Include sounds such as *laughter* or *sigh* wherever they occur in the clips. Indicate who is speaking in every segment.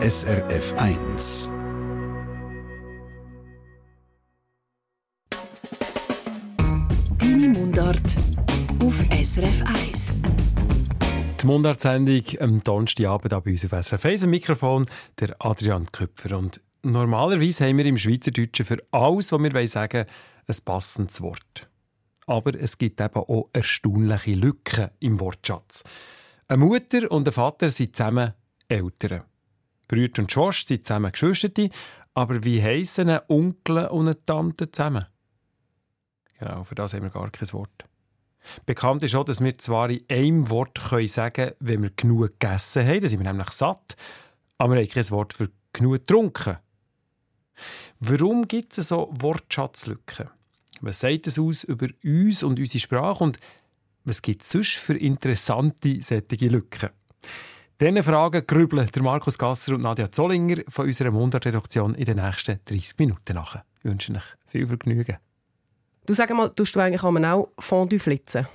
Speaker 1: SRF 1.
Speaker 2: Deine Mundart auf SRF 1.
Speaker 3: Die Mundart-Sendung am Donnerstagabend bei uns auf SRF 1 am Mikrofon der Adrian Köpfer. Und normalerweise haben wir im Schweizerdeutschen für alles, was wir sagen wollen, ein passendes Wort. Aber es gibt eben auch erstaunliche Lücken im Wortschatz. Eine Mutter und ein Vater sind zusammen Eltern. Brüder und Schwester sind zusammen Geschwister, aber wie heissen ein Onkel und eine Tante zusammen? Genau, für das haben wir gar kein Wort. Bekannt ist auch, dass wir zwar in einem Wort sagen können, wenn wir genug gegessen haben, dann sind wir nämlich satt, aber wir haben kein Wort für genug getrunken. Warum gibt es so Wortschatzlücken? Was sagt es aus über uns und unsere Sprache und was gibt es sonst für interessante solche Lücken? Diese Fragen grübeln der Markus Gasser und Nadja Zollinger von unserer Mundart-Redaktion in den nächsten 30 Minuten nach. Ich wünsche euch viel Vergnügen.
Speaker 4: Du sag mal, tust du eigentlich auch Fondue flitzen?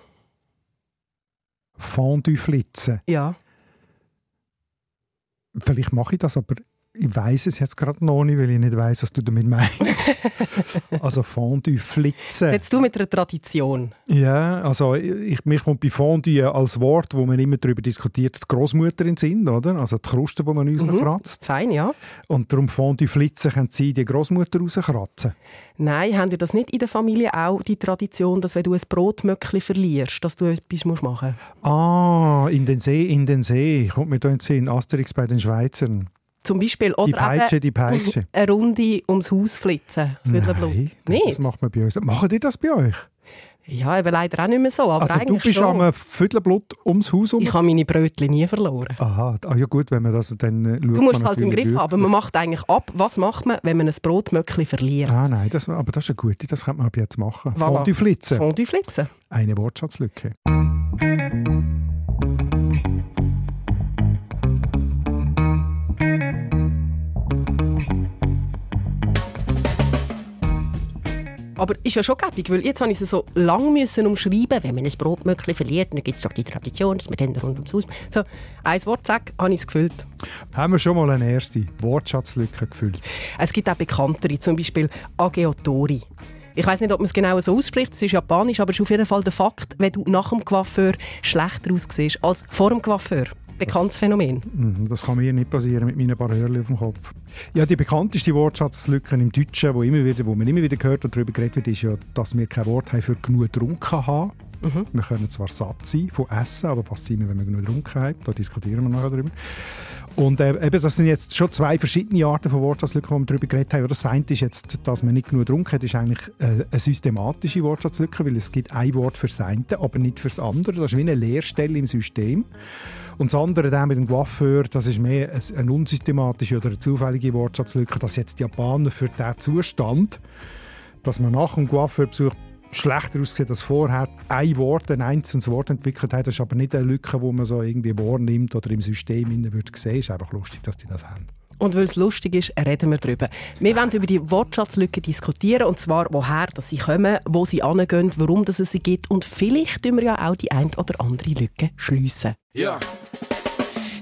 Speaker 5: Fondue flitzen?
Speaker 4: Ja.
Speaker 5: Vielleicht mache ich das, aber ich weiß es jetzt gerade noch nicht, weil ich nicht weiß, was du damit meinst. *laughs* also Fondue flitzen.
Speaker 4: Setzt du mit einer Tradition?
Speaker 5: Ja, also ich, mich kommt bei Fondue als Wort, wo man immer darüber diskutiert, die Großmutter in Sinn, oder? Also die Kruste, die man rauskratzt.
Speaker 4: Mhm. Fein, ja.
Speaker 5: Und darum Fondue flitzen können sie die Großmutter rauskratzen.
Speaker 4: Nein, haben ihr das nicht in der Familie auch die Tradition, dass wenn du ein Brotmöckli verlierst, dass du etwas machen
Speaker 5: musst? Ah, in den See, in den See. Kommt mir da in den Sinn, Asterix bei den Schweizern.
Speaker 4: Zum Beispiel. Oder
Speaker 5: die Peitsche, die Peitsche. *laughs*
Speaker 4: Eine Runde ums Haus flitzen.
Speaker 5: Nein,
Speaker 4: Nicht?
Speaker 5: das macht man bei uns. Machen die das bei euch?
Speaker 4: Ja, eben leider auch nicht mehr so. Aber
Speaker 5: also
Speaker 4: du
Speaker 5: bist
Speaker 4: schon.
Speaker 5: am Viertelblut ums Haus
Speaker 4: herum? Ich habe meine Brötchen nie verloren.
Speaker 5: Aha, ah, ja gut, wenn man das dann äh,
Speaker 4: Du musst halt im Griff haben, man macht eigentlich ab, was macht man, wenn man ein Brotmöckli verliert.
Speaker 5: Ah nein, das, aber das ist eine gute, das kann man ab jetzt machen.
Speaker 4: Voilà.
Speaker 5: Fondue flitzen.
Speaker 4: Fondue flitzen.
Speaker 5: Eine Wortschatzlücke.
Speaker 4: Aber ist ja schon gäbig, weil jetzt habe ich es so lang müssen umschreiben, wenn man ein Brotmöckchen verliert, dann gibt es doch die Tradition, dass man dann rund ums Haus... So, ein Wort sagt, habe ich es gefüllt.
Speaker 5: Haben wir schon mal eine erste Wortschatzlücke gefüllt?
Speaker 4: Es gibt auch bekanntere, zum Beispiel Ageotori. Ich weiß nicht, ob man es genau so ausspricht, es ist japanisch, aber es ist auf jeden Fall der Fakt, wenn du nach dem Coiffeur schlechter aussiehst als vor dem Coiffeur bekanntes Phänomen.
Speaker 5: Mhm, das kann mir nicht passieren mit meinen paar Hörchen auf dem Kopf. Ja, die bekannteste Wortschatzlücke im Deutschen, wo, immer wieder, wo man immer wieder hört und darüber geredet wird, ist ja, dass wir kein Wort haben für genug getrunken haben. Mhm. Wir können zwar satt sein von Essen, aber was sind wir, wenn wir genug getrunken haben? Da diskutieren wir nachher darüber. Und äh, eben, das sind jetzt schon zwei verschiedene Arten von Wortschatzlücken, die wir darüber geredet haben. Das eine ist jetzt, dass man nicht genug getrunken hat, ist eigentlich äh, eine systematische Wortschatzlücke, weil es gibt ein Wort für das eine, aber nicht für das andere. Das ist wie eine Leerstelle im System. Und das andere der mit dem Coiffeur, das ist mehr eine unsystematische oder eine zufällige Wortschatzlücke, dass jetzt die Japaner für diesen Zustand, dass man nach dem Coiffeurbesuch schlechter aussieht als vorher, ein Wort, ein einzelnes Wort entwickelt hat. Das ist aber nicht eine Lücke, die man so irgendwie wahrnimmt oder im System würde sehen. Es ist einfach lustig, dass die das haben.
Speaker 4: Und weil es lustig ist, reden wir darüber. Wir wollen über die Wortschatzlücke diskutieren, und zwar woher dass sie kommen, wo sie angehen, warum es sie gibt und vielleicht tun wir ja auch die ein oder andere Lücke schliessen.
Speaker 6: Ja.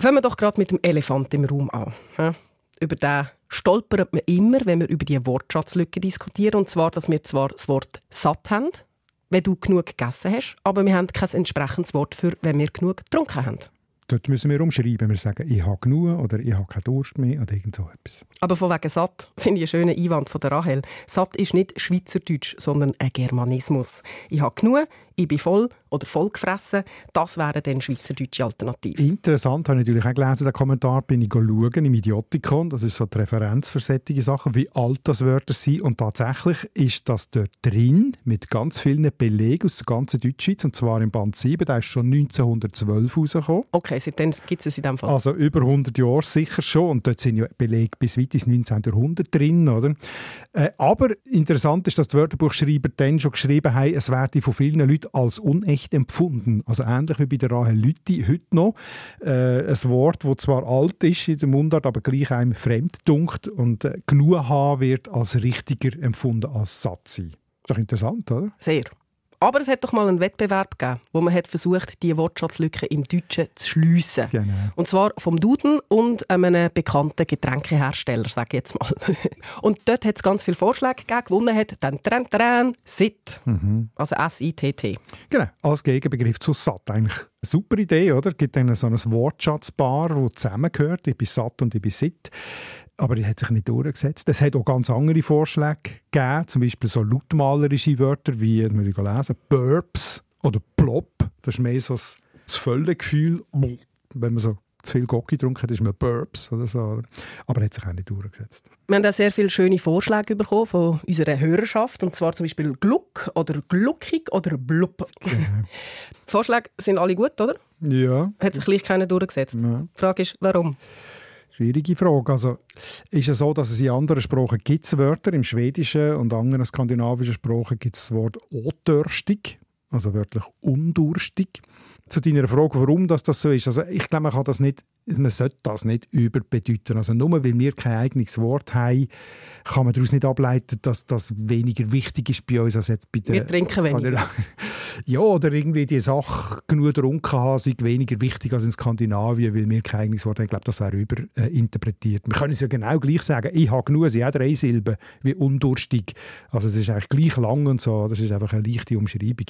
Speaker 4: Fangen wir doch gerade mit dem Elefant im Raum an. Ja? Über den stolpert man immer, wenn wir über die Wortschatzlücke diskutieren. Und zwar, dass wir zwar das Wort satt haben, wenn du genug gegessen hast, aber wir haben kein entsprechendes Wort für, wenn wir genug getrunken haben.
Speaker 5: Dort müssen wir umschreiben. Wir sagen, ich habe genug oder ich habe keinen Durst mehr oder irgend so etwas.
Speaker 4: Aber von wegen satt *laughs* finde ich einen schönen Einwand von der Rahel. Satt ist nicht Schweizerdeutsch, sondern ein Germanismus. Ich habe genug, ich bin voll oder vollgefressen. Das wären dann schweizerdeutsche Alternativen.
Speaker 5: Interessant, habe ich natürlich auch gelesen, den Kommentar, bin ich schauen im Idiotikon, das ist so die Referenz für solche Sachen, wie alt das Wörter sind und tatsächlich ist das dort drin mit ganz vielen Belegen aus der ganzen Deutschschweiz und zwar im Band 7, der ist schon 1912 rausgekommen.
Speaker 4: Okay, seitdem gibt es es in dem Fall.
Speaker 5: Also über 100 Jahre sicher schon und dort sind ja Belege bis weit ins 19. Jahrhundert drin, oder? Äh, aber interessant ist, dass die Wörterbuchschreiber dann schon geschrieben haben, es werde von vielen Leuten als unecht empfunden. Also ähnlich wie bei der Rahel Lütti heute noch. Äh, ein Wort, das zwar alt ist in der Mundart, aber gleich einem fremd dunkt und äh, genug haben wird als richtiger empfunden als Satz sein. Ist doch interessant, oder?
Speaker 4: Sehr. Aber es hat doch mal einen Wettbewerb gegeben, wo man hat versucht, die Wortschatzlücke im Deutschen zu schliessen.
Speaker 5: Genau.
Speaker 4: Und zwar vom Duden und einem bekannten Getränkehersteller, sage ich jetzt mal. *laughs* Und dort hat es ganz viele Vorschläge gegeben. Gewonnen hat dann Tran Tran SIT. Also S-I-T-T.
Speaker 5: Genau, als Gegenbegriff zu satt. Eigentlich eine super Idee, oder? Es gibt dann so ein Wortschatzpaar, das zusammengehört. Ich bin satt und ich bin sitt. Aber das hat sich nicht durchgesetzt. Es hat auch ganz andere Vorschläge gegeben, zum Beispiel so lautmalerische Wörter wie, das muss ich lesen, Burps oder Plop. Das ist mehr so das, Völlegefühl, wenn man so zu viel Gocki getrunken hat, ist man Burps oder so. Aber hat sich auch nicht durchgesetzt.
Speaker 4: Wir haben auch sehr viele schöne Vorschläge bekommen von unserer Hörerschaft. Und zwar zum Beispiel Gluck oder Gluckig oder Blub. Die *laughs* Vorschläge sind alle gut, oder?
Speaker 5: Ja.
Speaker 4: Hat sich gleich keiner durchgesetzt.
Speaker 5: Ja.
Speaker 4: Die Frage ist, warum?
Speaker 5: Schwierige Frage. Also, ist es so, dass es in anderen Sprachen gibt Wörter, im Schwedischen und anderen skandinavischen Sprachen gibt es das Wort «otörstig», also wörtlich «undurstig». Zu deiner Frage, warum das, das so ist. Also ich glaube, man kann das nicht, man sollte das nicht überbedeuten. Also nur weil wir kein eigenes Wort haben, kann man daraus nicht ableiten, dass das weniger wichtig ist bei uns als jetzt bei den...
Speaker 4: Wir trinken weniger. *laughs*
Speaker 5: Ja, oder irgendwie die Sache genug getrunken haben, sei weniger wichtig als in Skandinavien, weil wir kein eigenes Wort haben. Ich glaube, das wäre überinterpretiert. Wir können es ja genau gleich sagen, ich habe genug, sie hat drei Silben, wie undurstig. Also es ist eigentlich gleich lang und so, das ist einfach eine leichte Umschreibung.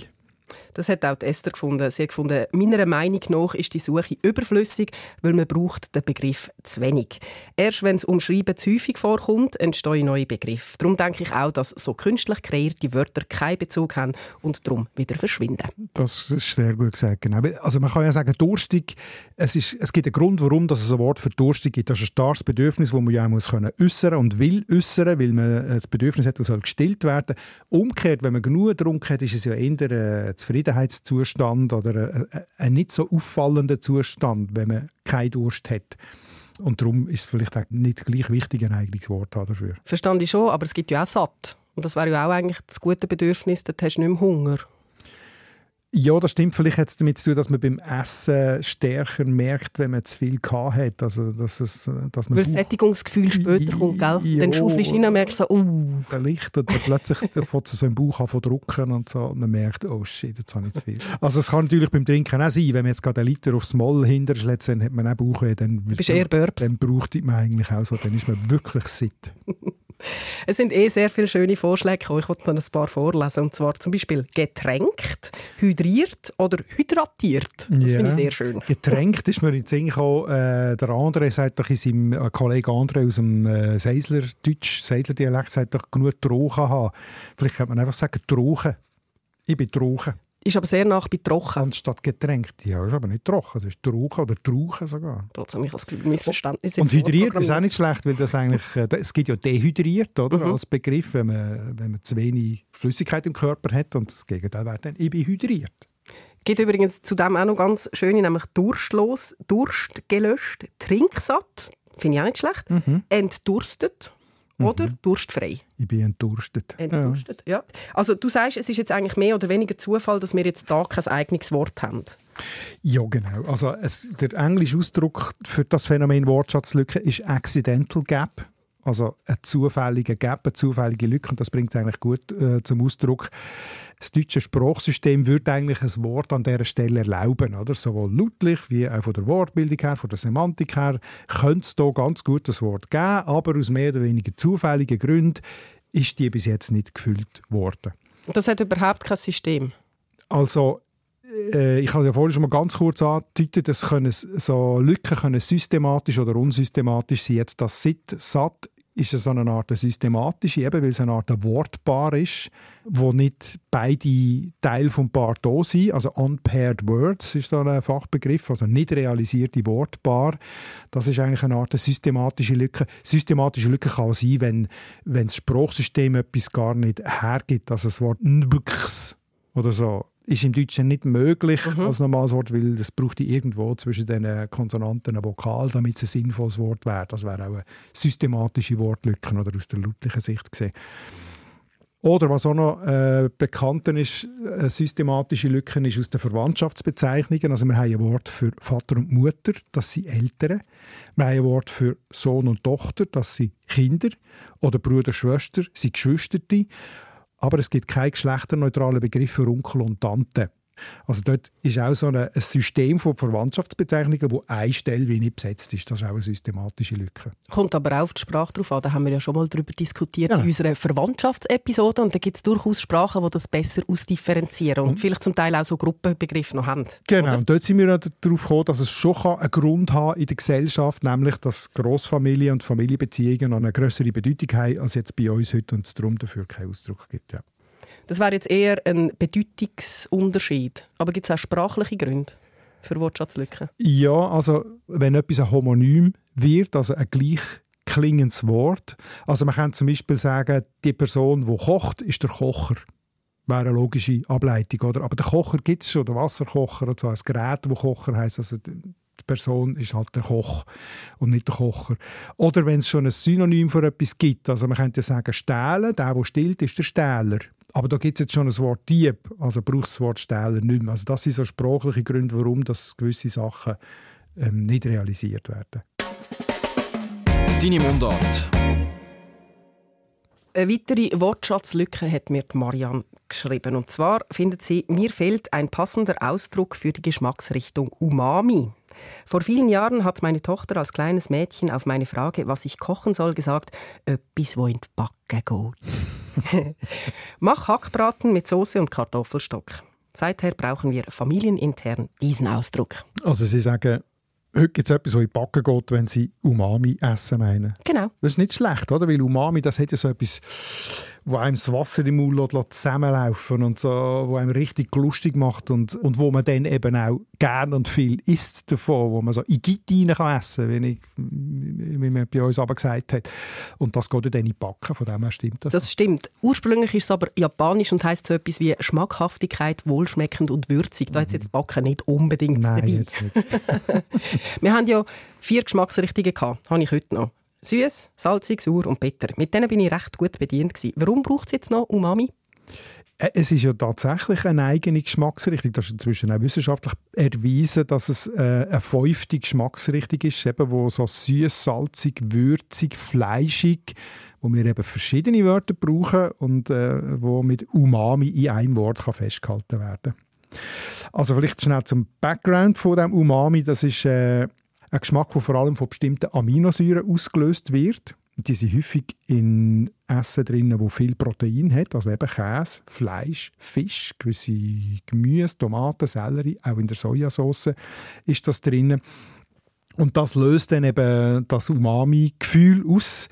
Speaker 4: Das hat auch die Esther gefunden. Sie hat gefunden, meiner Meinung nach ist die Suche überflüssig, weil man braucht den Begriff zu wenig. Erst wenn es Umschreiben zu häufig vorkommt, entstehen neue Begriffe. Darum denke ich auch, dass so künstlich kreierte Wörter keinen Bezug haben und darum wieder verschwinden.
Speaker 5: Das ist sehr gut gesagt, genau. Also man kann ja sagen, durstig, es, ist, es gibt einen Grund, warum es ein Wort für durstig gibt. Das ist ein starkes Bedürfnis, das man ja auch muss und will äußern, weil man das Bedürfnis hat, das soll gestillt werden. Umgekehrt, wenn man genug getrunken hat, ist es ja eher ein Zufriedenheitszustand oder ein, ein nicht so auffallender Zustand, wenn man keinen Durst hat. Und darum ist es vielleicht auch nicht gleich wichtig, ein eigenes Wort dafür.
Speaker 4: Verstand ich schon, aber es gibt ja auch satt. Und das wäre ja auch eigentlich das gute Bedürfnis, dort hast du nicht mehr Hunger.
Speaker 5: Ja, das stimmt vielleicht jetzt damit zu tun, dass man beim Essen stärker merkt, wenn man zu viel gehabt hat. Also, dass es, dass man
Speaker 4: Weil das Sättigungsgefühl später kommt, gell?
Speaker 5: Ja.
Speaker 4: Dann schaufelst du rein und merkst so, uh.
Speaker 5: Vielleicht und dann plötzlich fängt es so im Bauch an zu drucken und so und man merkt, oh shit, jetzt habe ich zu viel. Also es kann natürlich beim Trinken auch sein, wenn man jetzt gerade einen Liter aufs Moll hinter schlägt, dann hat man auch Bauchweh, dann,
Speaker 4: Du bist eher Burps.
Speaker 5: dann braucht man eigentlich auch so, dann ist man wirklich satt. *laughs*
Speaker 4: Es sind eh sehr viele schöne Vorschläge gekommen. Ich wollte noch ein paar vorlesen. Und zwar zum Beispiel getränkt, hydriert oder hydratiert. Das
Speaker 5: Ja.
Speaker 4: finde ich sehr schön.
Speaker 5: Getränkt ist mir in den Sinn gekommen, äh, der André sagt doch in seinem äh, Kollege André aus dem äh, Seisler Deutsch, Seisler Dialekt, sagt doch genug Trochen haben. Vielleicht könnte man einfach sagen Trochen. Ich bin Trochen.
Speaker 4: Ist aber sehr nach bei trocken.
Speaker 5: Anstatt getränkt. Ja, ist aber nicht trocken, das ist Trochen oder Trauchen sogar.
Speaker 4: Trotzdem, ich habe das Missverständnis.
Speaker 5: Und hydriert ist auch nicht schlecht, weil das eigentlich, äh, es gibt ja dehydriert, oder?
Speaker 4: Mhm.
Speaker 5: Als Begriff, wenn man, wenn man zu wenig Flüssigkeit im Körper hat und das Gegenteil wäre dann, ich bin hydriert.
Speaker 4: gibt übrigens zudem auch noch ganz schöne, nämlich durstlos, Durst gelöscht, trinksatt, finde ich auch nicht schlecht,
Speaker 5: Mhm.
Speaker 4: entdurstet oder durstfrei.
Speaker 5: Ich bin entdurstet.
Speaker 4: Entdurstet, ja. Also du sagst, es ist jetzt eigentlich mehr oder weniger Zufall, dass wir jetzt da kein eigenes Wort haben.
Speaker 5: Ja, genau. Also es, der englische Ausdruck für das Phänomen Wortschatzlücke ist Accidental Gap. Also ein zufälliger Gap, eine zufällige Lücke. Und das bringt es eigentlich gut äh, zum Ausdruck. Das deutsche Sprachsystem würde eigentlich ein Wort an dieser Stelle erlauben. Oder? Sowohl lautlich wie auch von der Wortbildung her, von der Semantik her, könnte es hier ganz gut das Wort geben, aber aus mehr oder weniger zufälligen Gründen ist die bis jetzt nicht gefüllt worden.
Speaker 4: Das hat überhaupt kein System.
Speaker 5: Also, äh, ich habe ja vorhin schon mal ganz kurz angedeutet, dass können, so Lücken können systematisch oder unsystematisch sein. Jetzt das Sit, Satt ist es so eine Art systematische, eben weil es eine Art Wortpaar ist, wo nicht beide Teile vom Paar da sind. Also unpaired words ist da ein Fachbegriff, also nicht realisierte Wortpaar. Das ist eigentlich eine Art systematische Lücke. Systematische Lücke kann sein, wenn, wenn das Sprachsystem etwas gar nicht hergibt, also das Wort «nbks» oder so ist im Deutschen nicht möglich mhm. als normales Wort, weil das braucht irgendwo zwischen den Konsonanten ein Vokal, damit es ein sinnvolles Wort wäre. Das wäre auch eine systematische Wortlücke oder aus der lautlichen Sicht gesehen. Oder was auch noch äh, bekannt ist, eine systematische Lücke ist aus den Verwandtschaftsbezeichnungen. Also wir haben ein Wort für Vater und Mutter, das sind Eltern. Wir haben ein Wort für Sohn und Tochter, das sind Kinder. Oder Bruder, Schwester, sind Geschwisterte aber es gibt keinen geschlechterneutralen Begriff für Onkel und Tante. Also dort ist auch so ein System von Verwandtschaftsbezeichnungen, wo eine Stelle wie nicht besetzt ist. Das ist auch eine systematische Lücke.
Speaker 4: Kommt aber auch auf die Sprache drauf an. Da haben wir ja schon mal darüber diskutiert ja. in unserer Verwandtschaftsepisode. Und da gibt es durchaus Sprachen, die das besser ausdifferenzieren und, und vielleicht zum Teil auch so Gruppenbegriffe noch haben.
Speaker 5: Genau.
Speaker 4: Oder?
Speaker 5: Und dort sind wir darauf gekommen, dass es schon einen Grund haben in der Gesellschaft, nämlich dass Großfamilien und Familienbeziehungen eine größere Bedeutung haben als jetzt bei uns heute und es darum dafür keinen Ausdruck gibt. Ja.
Speaker 4: Das wäre jetzt eher ein Bedeutungsunterschied. Aber gibt es auch sprachliche Gründe für Wortschatzlücken?
Speaker 5: Ja, also wenn etwas ein Homonym wird, also ein gleich klingendes Wort. Also man kann zum Beispiel sagen, die Person, die kocht, ist der Kocher. Wäre eine logische Ableitung, oder? Aber der Kocher gibt es schon, der Wasserkocher und so. Ein Gerät, das Kocher heisst, also die Person ist halt der Koch und nicht der Kocher. Oder wenn es schon ein Synonym für etwas gibt, also man könnte sagen, stehlen, der, der stillt, ist der Stähler. Aber da gibt es jetzt schon ein Wort Dieb, also braucht das Wort Stähler nicht mehr. Also das sind so sprachliche Gründe, warum das gewisse Sachen ähm, nicht realisiert werden.
Speaker 6: Deine Mundart.
Speaker 4: Eine weitere Wortschatzlücke hat mir Marianne geschrieben. Und zwar findet sie, mir fehlt ein passender Ausdruck für die Geschmacksrichtung Umami. Vor vielen Jahren hat meine Tochter als kleines Mädchen auf meine Frage, was ich kochen soll, gesagt, etwas, wo in die Backe geht. *laughs* Mach Hackbraten mit Soße und Kartoffelstock. Seither brauchen wir familienintern diesen Ausdruck.
Speaker 5: Also Sie sagen, heute gibt es etwas, was in die Backe geht, wenn Sie Umami essen meinen.
Speaker 4: Genau.
Speaker 5: Das ist nicht schlecht, oder? Weil Umami, das hat ja so etwas wo einem das Wasser im Mund zusammenlaufen und so, wo einem richtig lustig macht und, und wo man dann eben auch gern und viel isst davon, wo man so in Gitti rein kann essen, wie, ich, wie man bei uns aber gesagt hat. Und das geht dann in die Backen, von dem her stimmt das.
Speaker 4: Das stimmt. Ursprünglich ist es aber japanisch und heisst so etwas wie Schmackhaftigkeit, wohlschmeckend und würzig. Da hat jetzt Backen nicht unbedingt
Speaker 5: Nein,
Speaker 4: dabei.
Speaker 5: Jetzt nicht. *laughs*
Speaker 4: Wir haben ja vier Geschmacksrichtungen gehabt, habe ich heute noch. Süß, salzig, sauer und bitter. Mit denen bin ich recht gut bedient. Gewesen. Warum braucht es jetzt noch Umami?
Speaker 5: Äh, es ist ja tatsächlich eine eigene Geschmacksrichtung. Das ist inzwischen auch wissenschaftlich erwiesen, dass es äh, eine fünfte Geschmacksrichtung ist, eben, wo so süß, salzig, würzig, fleischig, wo wir eben verschiedene Wörter brauchen und äh, wo mit Umami in einem Wort kann festgehalten werden. Also vielleicht schnell zum Background von dem Umami. Das ist äh, ein Geschmack, der vor allem von bestimmten Aminosäuren ausgelöst wird. Die sind häufig in Essen drin, wo viel Protein hat, also eben Käse, Fleisch, Fisch, gewisse Gemüse, Tomaten, Sellerie, auch in der Sojasauce ist das drin. Und das löst dann eben das Umami-Gefühl aus.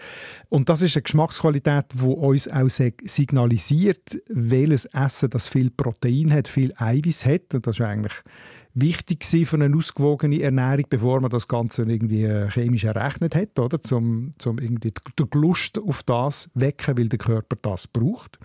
Speaker 5: Und das ist eine Geschmacksqualität, die uns auch signalisiert, welches Essen das viel Protein hat, viel Eiweiß hat. Und das ist eigentlich wichtig für eine ausgewogene Ernährung, bevor man das Ganze irgendwie äh, chemisch errechnet hat, oder? Zum, zum irgendwie die Lust auf das wecken, weil der Körper das braucht.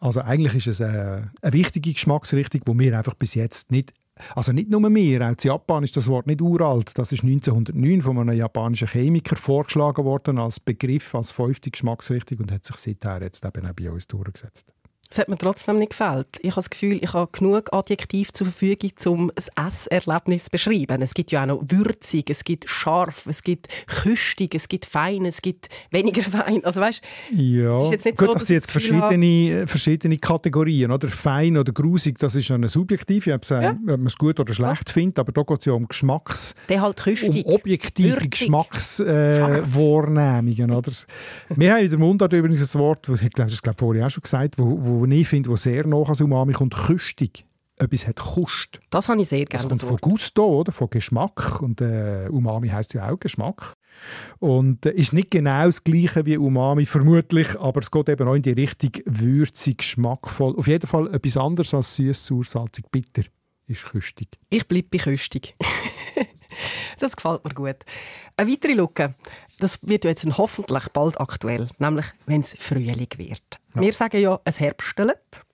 Speaker 5: Also eigentlich ist es eine, eine wichtige Geschmacksrichtung, wo wir einfach bis jetzt nicht also nicht nur mir, auch in Japan ist das Wort nicht uralt. Das ist 1909 von einem japanischen Chemiker vorgeschlagen worden als Begriff, als fünfte Geschmacksrichtung und hat sich seither jetzt eben auch bei uns durchgesetzt.
Speaker 4: Es hat mir trotzdem nicht gefällt. Ich habe das Gefühl, ich habe genug Adjektiv zur Verfügung, um das Esserlebnis zu beschreiben. Es gibt ja auch noch würzig, es gibt scharf, es gibt küstig, es gibt fein, es gibt weniger *laughs* fein. Also weißt,
Speaker 5: ja, es ist jetzt nicht gut, so, das sind jetzt verschiedene, verschiedene Kategorien. Oder? Fein oder grusig, das ist eine subjektive, ob, ja. ob man es gut oder schlecht ja. findet, aber da geht es ja um Geschmacks...
Speaker 4: Der halt küstig,
Speaker 5: um objektive Geschmackswahrnehmungen. Äh, Wir haben in der Mundart übrigens ein Wort, ich glaube, das glaube vorher auch schon gesagt, wo, wo wo ich finde, wo sehr nah an Umami kommt, Küstig. Etwas hat Kust.
Speaker 4: Das habe ich sehr gerne.
Speaker 5: Das kommt von Gusto, oder? von Geschmack. Und äh, Umami heisst ja auch Geschmack. Und äh, ist nicht genau das Gleiche wie Umami, vermutlich, aber es geht eben auch in die Richtung würzig, geschmackvoll. Auf jeden Fall etwas anderes als süß, sauer, salzig, bitter ist köstig.
Speaker 4: Ich bleibe bei köstig. *laughs* das gefällt mir gut. Eine weitere Lücke, das wird jetzt hoffentlich bald aktuell, nämlich wenn es Frühling wird. Ja. Wir sagen ja, es herbstelt,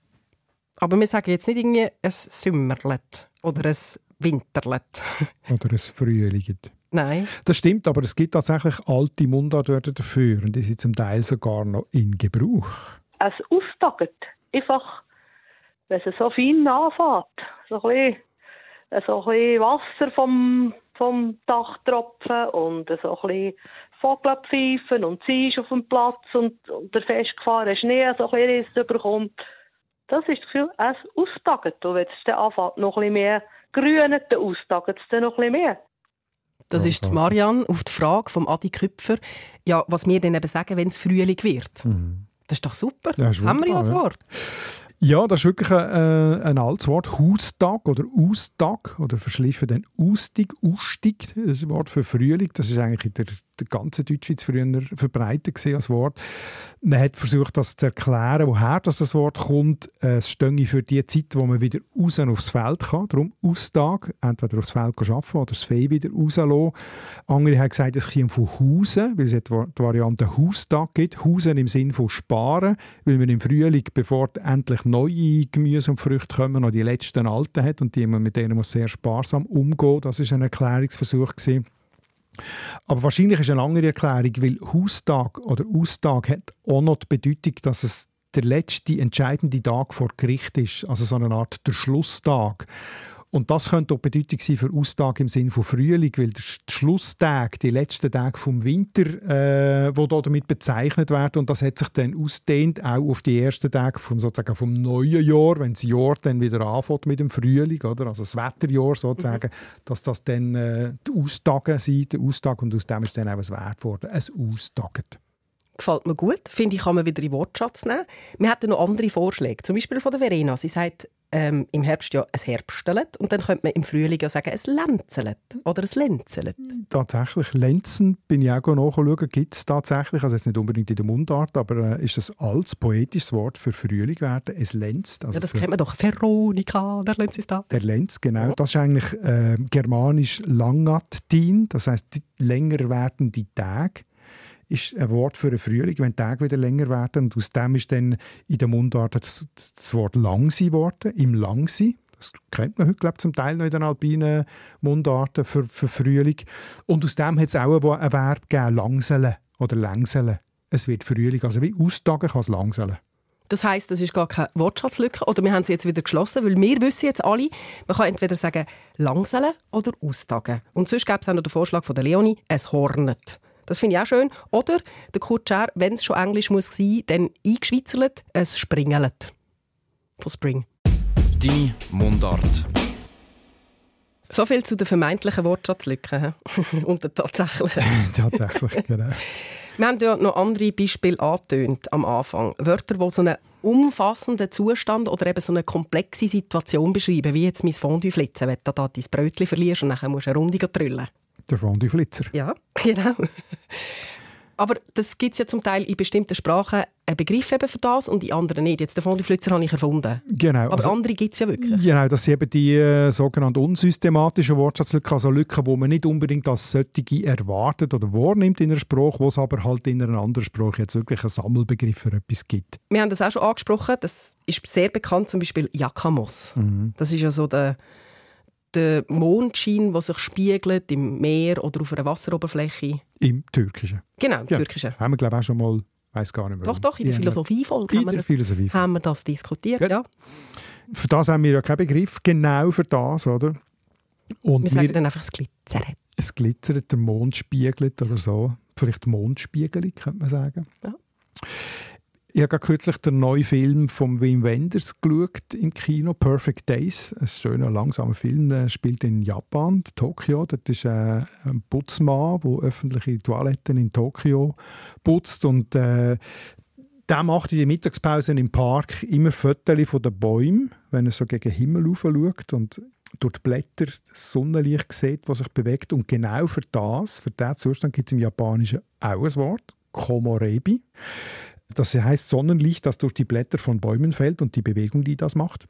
Speaker 4: aber wir sagen jetzt nicht irgendwie es Sommerlet oder es Winterlet. *laughs*
Speaker 5: oder es Frühling.
Speaker 4: Nein.
Speaker 5: Das stimmt, aber es gibt tatsächlich alte Mundartwörter dafür und die sind zum Teil sogar noch in Gebrauch.
Speaker 7: Es austaget. Einfach, wenn es so fein anfängt. So ein bisschen, so ein bisschen Wasser vom, vom Dach tropfen und so ein bisschen Vogel pfeifen und ziehst auf dem Platz und, und der festgefahrene Schnee so ein bisschen überkommt. Das ist das Gefühl, es austaget. Und wenn es dann anfängt, noch ein bisschen mehr grünen, dann austaget es dann noch ein bisschen mehr.
Speaker 4: Das ist Marianne auf die Frage vom Adi Küpfer, ja, was wir dann eben sagen, wenn es Frühling wird. Mhm. Das ist doch super. Ja, ist Haben wir ja das Wort.
Speaker 5: Ja, das ist wirklich ein, äh, ein altes Wort. Haustag oder Austag oder verschliffen dann Austig, Austig, das ist ein Wort für Frühling. Das ist eigentlich in der, der ganzen Deutschschweiz früher verbreitet als Wort. Man hat versucht, das zu erklären, woher das Wort kommt. Es stehe für die Zeit, wo man wieder raus aufs Feld kann. Darum Austag, entweder aufs Feld arbeiten oder das Fee wieder rauslassen. Andere haben gesagt, es kommt von Hausen, weil es die Variante Haustag gibt. Hausen im Sinn von sparen, weil man im Frühling, bevor endlich neue Gemüse und Früchte kommen, noch die letzten alten hat und die man mit denen muss sehr sparsam umgehen. Das ist ein Erklärungsversuch gewesen. Aber wahrscheinlich ist eine andere Erklärung, weil Haustag oder Austag hat auch noch die Bedeutung, dass es der letzte entscheidende Tag vor Gericht ist, also so eine Art der Schlusstag. Und das könnte auch Bedeutung sein für Austag im Sinne von Frühling, weil der Schlusstag, die letzten Tage vom Winter, äh, wo damit bezeichnet werden, und das hat sich dann ausdehnt auch auf die ersten Tage vom, sozusagen vom neuen Jahr, wenn das Jahr dann wieder anfängt mit dem Frühling, oder? also das Wetterjahr sozusagen, mhm. dass das dann äh, die Austage sind, der Austag, und aus dem ist dann auch ein Wert geworden, ein Austagen.
Speaker 4: Gefällt mir gut. Finde ich, kann man wieder in den Wortschatz nehmen. Wir hatten noch andere Vorschläge. Zum Beispiel von der Verena. Sie sagt, ähm, im Herbst ja ein Herbstelet und dann könnte man im Frühling ja sagen, ein Lenzelet oder ein Lenzelet.
Speaker 5: Tatsächlich, Lenzen, bin ich auch nachschauen, gibt es tatsächlich, also jetzt nicht unbedingt in der Mundart, aber äh, ist das als poetisches Wort für Frühling werden, es lenzt.
Speaker 4: Also ja, das kennt man doch, Veronika, der Lenz ist da.
Speaker 5: Der Lenz, genau. Das ist eigentlich äh, germanisch Langatin, das heißt länger werden die Tage ist ein Wort für den Frühling, wenn die Tage wieder länger werden. Und aus dem ist dann in der Mundart das, das Wort Langsi geworden, im Langsi. Das kennt man heute, glaube zum Teil noch in den alpinen Mundarten für, für Frühling. Und aus dem hat es auch ein, Verb gegeben, langseln oder längseln. Es wird Frühling, also wie austagen kann es langseln.
Speaker 4: Das heißt, das ist gar keine Wortschatzlücke oder wir haben sie jetzt wieder geschlossen, weil wir wissen jetzt alle, man kann entweder sagen langseln oder austagen. Und sonst gäbe es auch noch den Vorschlag von der Leonie, es hornet. Das finde ich auch schön. Oder der Kurt Scher, wenn es schon Englisch muss sein, dann eingeschweizert, es springelt. Von Spring.
Speaker 6: Die Mundart.
Speaker 4: So viel zu den vermeintlichen Wortschatzlücken *laughs* und der tatsächlichen. *laughs*
Speaker 5: Tatsächlich, genau.
Speaker 4: Wir haben ja noch andere Beispiele angetönt am Anfang. Wörter, die so einen umfassenden Zustand oder eben so eine komplexe Situation beschreiben, wie jetzt mein Fondue flitzen, wenn du da dein Brötchen verlierst und dann musst du eine Runde trüllen.
Speaker 5: Der Fondue Flitzer.
Speaker 4: Ja, *laughs* genau. Aber das gibt es ja zum Teil in bestimmten Sprachen einen Begriff eben für das und in anderen nicht. Jetzt den Fondue Flitzer habe ich erfunden.
Speaker 5: Genau.
Speaker 4: Aber also, andere gibt es ja wirklich.
Speaker 5: Genau, das sind eben die äh, sogenannten unsystematischen Wortschatzlücken, also Lücken, die man nicht unbedingt als solche erwartet oder wahrnimmt in einer Sprache, wo es aber halt in einer anderen Sprache jetzt wirklich einen Sammelbegriff für etwas gibt.
Speaker 4: Wir haben das auch schon angesprochen, das ist sehr bekannt, zum Beispiel Jakamos. Mhm. Das ist ja so der der Mondschein, der sich spiegelt im Meer oder auf einer Wasseroberfläche.
Speaker 5: Im Türkischen.
Speaker 4: Genau, im ja, Türkischen.
Speaker 5: Haben wir, glaube ich, auch schon mal, weiß gar nicht mehr.
Speaker 4: Doch, doch, in der Philosophiefolge
Speaker 5: haben, Philosophie
Speaker 4: haben wir das diskutiert, ja. ja.
Speaker 5: Für das haben wir ja keinen Begriff, genau für das, oder?
Speaker 4: Und wir sagen wir, dann einfach, es glitzert.
Speaker 5: Es glitzert, der Mond spiegelt oder so. Vielleicht Mondspiegelung, könnte man sagen. Ja. Ich habe kürzlich den neuen Film von Wim Wenders geschaut im Kino, Perfect Days. Ein schöner, langsamer Film. Er spielt in Japan, Tokio. Das ist äh, ein Putzmann, der öffentliche Toiletten in Tokio putzt. Und äh, der macht in der Mittagspause im Park immer Fotos von den Bäumen, wenn er so gegen den Himmel schaut und durch die Blätter das Sonnenlicht sieht, das sich bewegt. Und genau für das, für diesen Zustand gibt es im Japanischen auch ein Wort, Komorebi. Das heißt Sonnenlicht, das durch die Blätter von Bäumen fällt und die Bewegung, die das macht.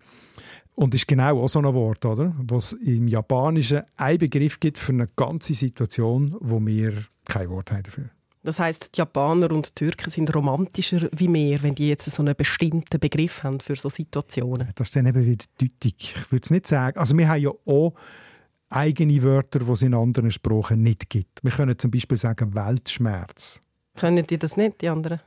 Speaker 5: Und ist genau auch so ein Wort, oder? Was im Japanischen einen Begriff gibt für eine ganze Situation, wo wir kein Wort haben dafür.
Speaker 4: Das heißt, die Japaner und die Türken sind romantischer wie wir, wenn die jetzt so einen bestimmten Begriff haben für so Situationen.
Speaker 5: Das ist dann eben wieder deutlich. Ich würde es nicht sagen. Also wir haben ja auch eigene Wörter, die es in anderen Sprachen nicht gibt. Wir können zum Beispiel sagen Weltschmerz.
Speaker 4: Können die das nicht, die anderen?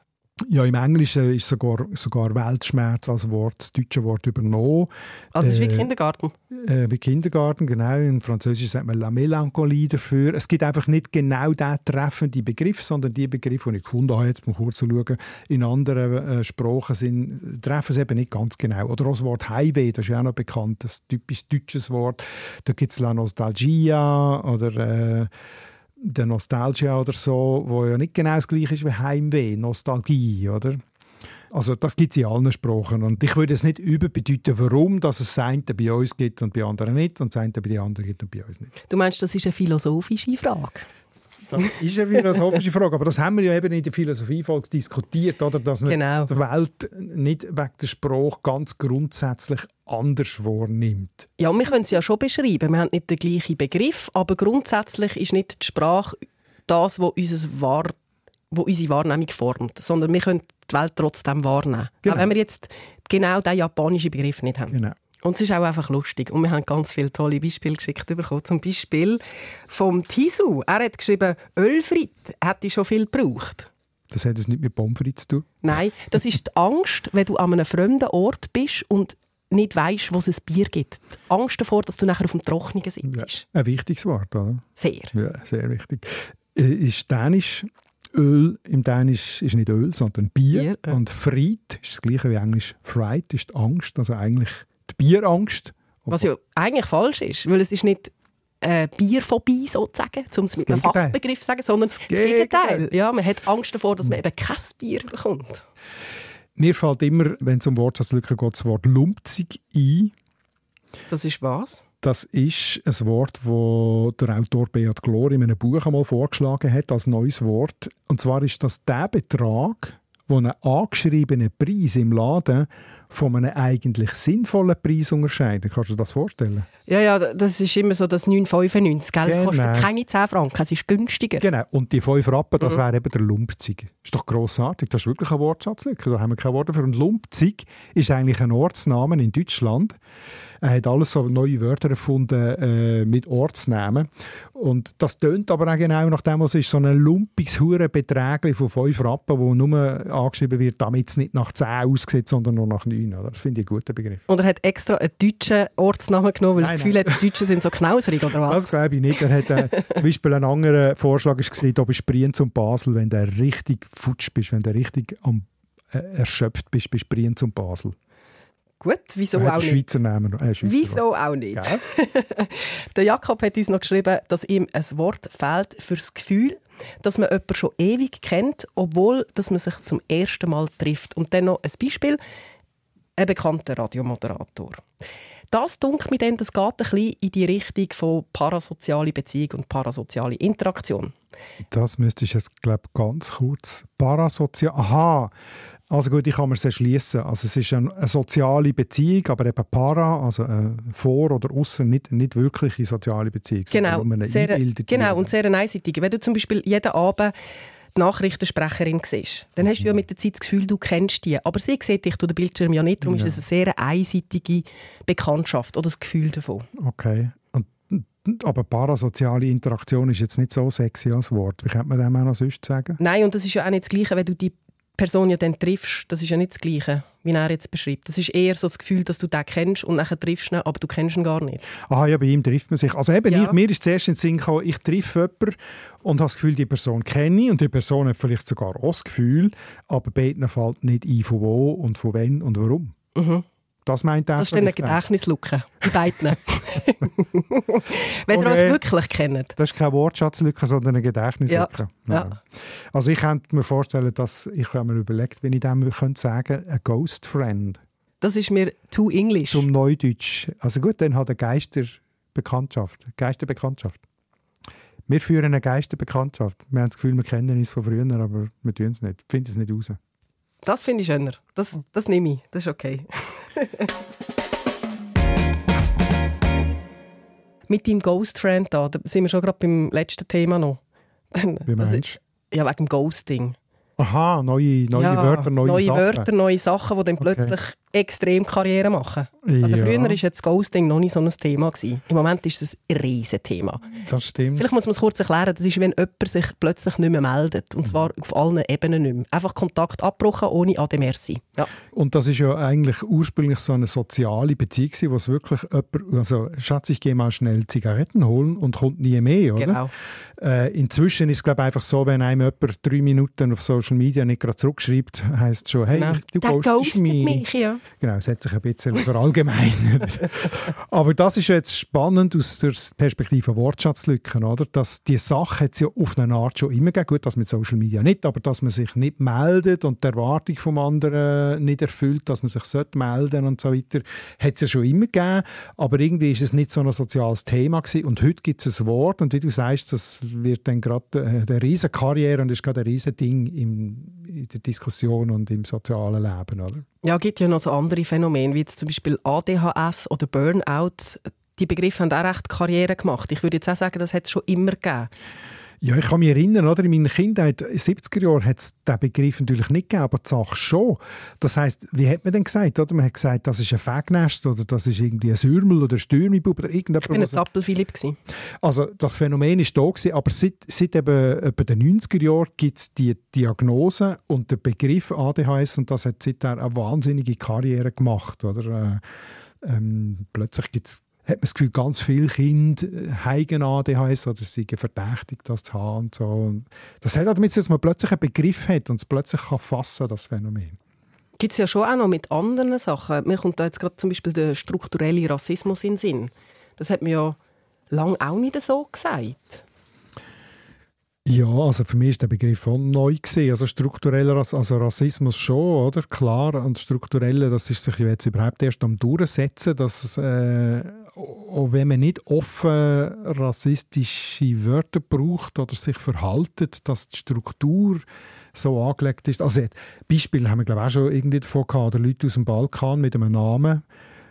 Speaker 5: Ja, im Englischen ist sogar, sogar Weltschmerz als Wort, das deutsche Wort übernommen.
Speaker 4: Also das ist wie Kindergarten?
Speaker 5: Äh, wie Kindergarten, genau. In Französisch sagt man La Melancholie dafür. Es gibt einfach nicht genau den treffenden Begriff, sondern die Begriffe, die ich gefunden habe, jetzt mal kurz zu schauen, in anderen äh, Sprachen sind, treffen es eben nicht ganz genau. Oder auch das Wort Highway, das ist ja auch noch bekannt, das typisch deutsches Wort. Da gibt es La Nostalgia oder... Äh, der Nostalgia oder so, wo ja nicht genau das gleiche ist wie Heimweh, Nostalgie, oder? Also das gibt es in allen Sprachen und ich würde es nicht überbedeuten, warum dass es das bei uns gibt und bei anderen nicht und das eine bei den anderen gibt und bei uns nicht.
Speaker 4: Du meinst, das ist eine philosophische Frage?
Speaker 5: Das ist eine philosophische Frage, aber das haben wir ja eben in der Philosophiefolge diskutiert, oder? dass man genau. die Welt nicht wegen der Sprache ganz grundsätzlich anders wahrnimmt.
Speaker 4: Ja, wir können es ja schon beschreiben. Wir haben nicht den gleichen Begriff, aber grundsätzlich ist nicht die Sprache das, was unser Wahr wo unsere Wahrnehmung formt, sondern wir können die Welt trotzdem wahrnehmen. Genau. Auch wenn wir jetzt genau diesen japanischen Begriff nicht haben. Genau. Und es ist auch einfach lustig. Und wir haben ganz viele tolle Beispiele geschickt bekommen. Zum Beispiel vom Tisu. Er hat geschrieben, Ölfrit hätte schon viel gebraucht.
Speaker 5: Das hat es nicht mit Pommes zu tun?
Speaker 4: Nein, das ist die Angst, wenn du an einem fremden Ort bist und nicht weißt, wo es ein Bier gibt. Die Angst davor, dass du nachher auf dem Trockenen sitzt.
Speaker 5: Ja, ein wichtiges Wort, oder?
Speaker 4: Sehr.
Speaker 5: Ja, sehr wichtig. Äh, ist Dänisch Öl im Dänisch ist nicht Öl, sondern Bier. Bier Und Fried ist das gleiche wie Englisch Fright, ist die Angst, also eigentlich Bierangst.
Speaker 4: Was ja eigentlich falsch ist, weil es ist nicht äh, Bierphobie sozusagen, um es mit einem Fachbegriff zu sagen, sondern das, das Gegenteil. Ja, man hat Angst davor, dass man eben kein Bier bekommt.
Speaker 5: Mir fällt immer, wenn es um Wortschatzlücke geht, das Wort lumpzig ein.
Speaker 4: Das ist was?
Speaker 5: Das ist ein Wort, das der Autor Beat Glor in einem Buch einmal vorgeschlagen hat als neues Wort. Und zwar ist das der Betrag, wo einen angeschriebenen Preis im Laden von einem eigentlich sinnvollen Preis unterscheidet. Kannst du dir das vorstellen?
Speaker 4: Ja, ja, das ist immer so das 9,95. Gell? Genau. kostet keine 10 Franken, es ist günstiger.
Speaker 5: Genau, und die 5 Rappen, das mhm. wäre eben der Lumpzig. Ist doch grossartig, das ist wirklich ein Wortschatzlücke, da haben wir kein Wort dafür. Und Lumpzig ist eigentlich ein Ortsname in Deutschland. Er hat alles so neue Wörter erfunden äh, mit Ortsnamen. Und das tönt aber auch genau nach dem, was ist, so ein lumpiges Hurenbeträgli von 5 Rappen, wo nur angeschrieben wird, damit es nicht nach 10 aussieht, sondern nur nach 9. Oder? Das finde ich einen guten Begriff.
Speaker 4: Und er hat extra einen deutschen Ortsnamen genommen, weil er das Gefühl hat, die Deutschen sind so knauserig, oder was?
Speaker 5: Das glaube ich nicht. Er hat äh, zum Beispiel einen anderen Vorschlag gesehen, ob bist Brienz und Basel, wenn du richtig futsch bist, wenn du richtig am, äh, erschöpft bist, bist Brienz und Basel.
Speaker 4: Gut, wieso auch nicht?
Speaker 5: Schweizer Namen. Äh,
Speaker 4: Schweizer wieso Wort. auch nicht? *laughs* der Jakob hat uns noch geschrieben, dass ihm ein Wort fehlt für das Gefühl, dass man jemanden schon ewig kennt, obwohl dass man sich zum ersten Mal trifft. Und dann noch ein Beispiel, ein bekannter Radiomoderator. Das dunkelt mir dann, das geht ein bisschen in die Richtung von parasoziale Beziehung und parasoziale Interaktion.
Speaker 5: Das müsste ich jetzt, glaube ganz kurz. Parasozial. Aha. Also gut, ich kann mir es erschließen. Also es ist eine, eine, soziale Beziehung, aber eben para, also äh, vor oder außen nicht, nicht wirkliche soziale Beziehung.
Speaker 4: Genau, sehr, genau und sehr einseitig. Wenn du zum Beispiel jeden Abend die Nachrichtensprecherin siehst, dann hast du ja mit der Zeit das Gefühl, du kennst die. Aber sie sieht dich durch den Bildschirm ja nicht, darum ja. ist es eine sehr einseitige Bekanntschaft oder das Gefühl davon.
Speaker 5: Okay. Aber parasoziale Interaktion ist jetzt nicht so sexy als Wort. Wie könnte man dem auch noch sonst sagen?
Speaker 4: Nein, und das ist ja auch nicht das Gleiche, wenn du die Person ja dann triffst, das ist ja nicht das Gleiche, wie er jetzt beschreibt. Das ist eher so das Gefühl, dass du den kennst und nachher triffst ihn, aber du kennst ihn gar nicht.
Speaker 5: Aha, ja, bei ihm trifft man sich. Also eben, ja. ich, mir ist zuerst in den Sinn gekommen, ich treffe jemanden und habe das Gefühl, die Person kenne ich und die Person hat vielleicht sogar auch das Gefühl, aber beiden fällt nicht ein, von wo und von wann und warum.
Speaker 4: Mhm.
Speaker 5: Das meint er.
Speaker 4: Das ist eine Gedächtnislücke. Bei beiden. *laughs* Wenn ihr euch wirklich kennt.
Speaker 5: Das ist keine Wortschatzlücke, sondern eine Gedächtnislücke.
Speaker 4: Ja, ja.
Speaker 5: Also ich könnte mir vorstellen, dass ich habe mir überlegt, wenn ich dem könnte sagen, ein Ghost Friend
Speaker 4: Das ist mir too English.
Speaker 5: zum Neudeutsch. Also gut, dann hat eine Geisterbekanntschaft. Geisterbekanntschaft. Wir führen eine Geisterbekanntschaft. Wir haben das Gefühl, wir kennen uns von früher, aber wir tun es nicht. Ich finde es nicht raus.
Speaker 4: Das finde ich schöner. Das, das nehme ich. Das ist okay. *laughs* Mit deinem Ghost Friend da, da sind wir schon gerade beim letzten Thema noch.
Speaker 5: Wie meinst du?
Speaker 4: Ja, wegen dem Ghosting.
Speaker 5: Aha, neue, neue
Speaker 4: ja,
Speaker 5: Wörter, neue,
Speaker 4: neue
Speaker 5: Sachen.
Speaker 4: Wörter, neue Sachen, die dann plötzlich extrem Karriere machen. Also
Speaker 5: Ja.
Speaker 4: früher war jetzt Ghosting noch nicht so ein Thema. Gewesen. Im Moment ist es ein riesen Thema.
Speaker 5: Das stimmt.
Speaker 4: Vielleicht muss man es kurz erklären. Das ist, wenn jemand sich plötzlich nicht mehr meldet. Und zwar auf allen Ebenen nicht mehr. Einfach Kontakt abbrochen, ohne Ade Merci. Ja.
Speaker 5: Und das ist ja eigentlich ursprünglich so eine soziale Beziehung, gewesen, wo es wirklich jemand, also Schatz, ich gehe mal schnell Zigaretten holen und kommt nie mehr, oder?
Speaker 4: Genau.
Speaker 5: Äh, inzwischen ist es glaube einfach so, wenn einem jemand drei Minuten auf Social Media nicht gerade zurückschreibt, heisst es schon, hey,
Speaker 4: Genau.
Speaker 5: du ghostest mich.
Speaker 4: mich, ja.
Speaker 5: Genau, es hat sich ein bisschen verallgemeinert. *laughs* Aber das ist jetzt spannend aus der Perspektive Wortschatzlücken, oder? Dass die Sache hat es ja auf eine Art schon immer gegeben. Gut, das mit Social Media nicht, aber dass man sich nicht meldet und die Erwartung vom anderen nicht erfüllt, dass man sich sollte melden und so weiter, hat es ja schon immer gegeben. Aber irgendwie ist es nicht so ein soziales Thema gewesen. Und heute gibt es ein Wort und wie du sagst, das wird dann gerade äh, eine riesen Karriere und ist gerade ein riesen Ding im, in der Diskussion und im sozialen Leben, oder?
Speaker 4: Ja, es gibt ja noch so andere Phänomene, wie jetzt zum Beispiel ADHS oder Burnout. Die Begriffe haben auch recht Karriere gemacht. Ich würde jetzt auch sagen, das hat es schon immer gegeben.
Speaker 5: Ja, ich kann mich erinnern, oder? in meiner Kindheit, in den 70er Jahren, hat es diesen Begriff natürlich nicht gegeben, aber die Sache schon. Das heisst, wie hat man denn gesagt? Oder? Man hat gesagt, das ist ein Fegnest oder das ist irgendwie ein Sürmel oder ein Stürmibub oder irgendjemand.
Speaker 4: Ich bin ein Zappel-Philipp.
Speaker 5: also das Phänomen ist da gewesen, aber seit, seit eben, etwa den 90er Jahren gibt es die Diagnose und der Begriff ADHS und das hat seither eine wahnsinnige Karriere gemacht. Oder? Äh, ähm, plötzlich gibt's, hat man das Gefühl, ganz viele Kinder äh, haben ADHS oder sind verdächtig, das zu haben. Und so. Und das hat auch damit, zu tun, dass man plötzlich einen Begriff hat und es plötzlich kann fassen das Phänomen.
Speaker 4: Gibt es ja schon auch noch mit anderen Sachen. Mir kommt da jetzt gerade zum Beispiel der strukturelle Rassismus in den Sinn. Das hat man ja lange auch nicht so gesagt.
Speaker 5: Ja, also für mich ist der Begriff auch neu gewesen. Also struktureller also Rassismus schon, oder? Klar. Und strukturelle, das ist sich jetzt überhaupt erst am durchsetzen, dass es, äh, auch wenn man nicht offen rassistische Wörter braucht oder sich verhaltet, dass die Struktur so angelegt ist. Also Beispiel haben wir glaube ich auch schon irgendwie davon gehabt, oder Leute aus dem Balkan mit einem Namen,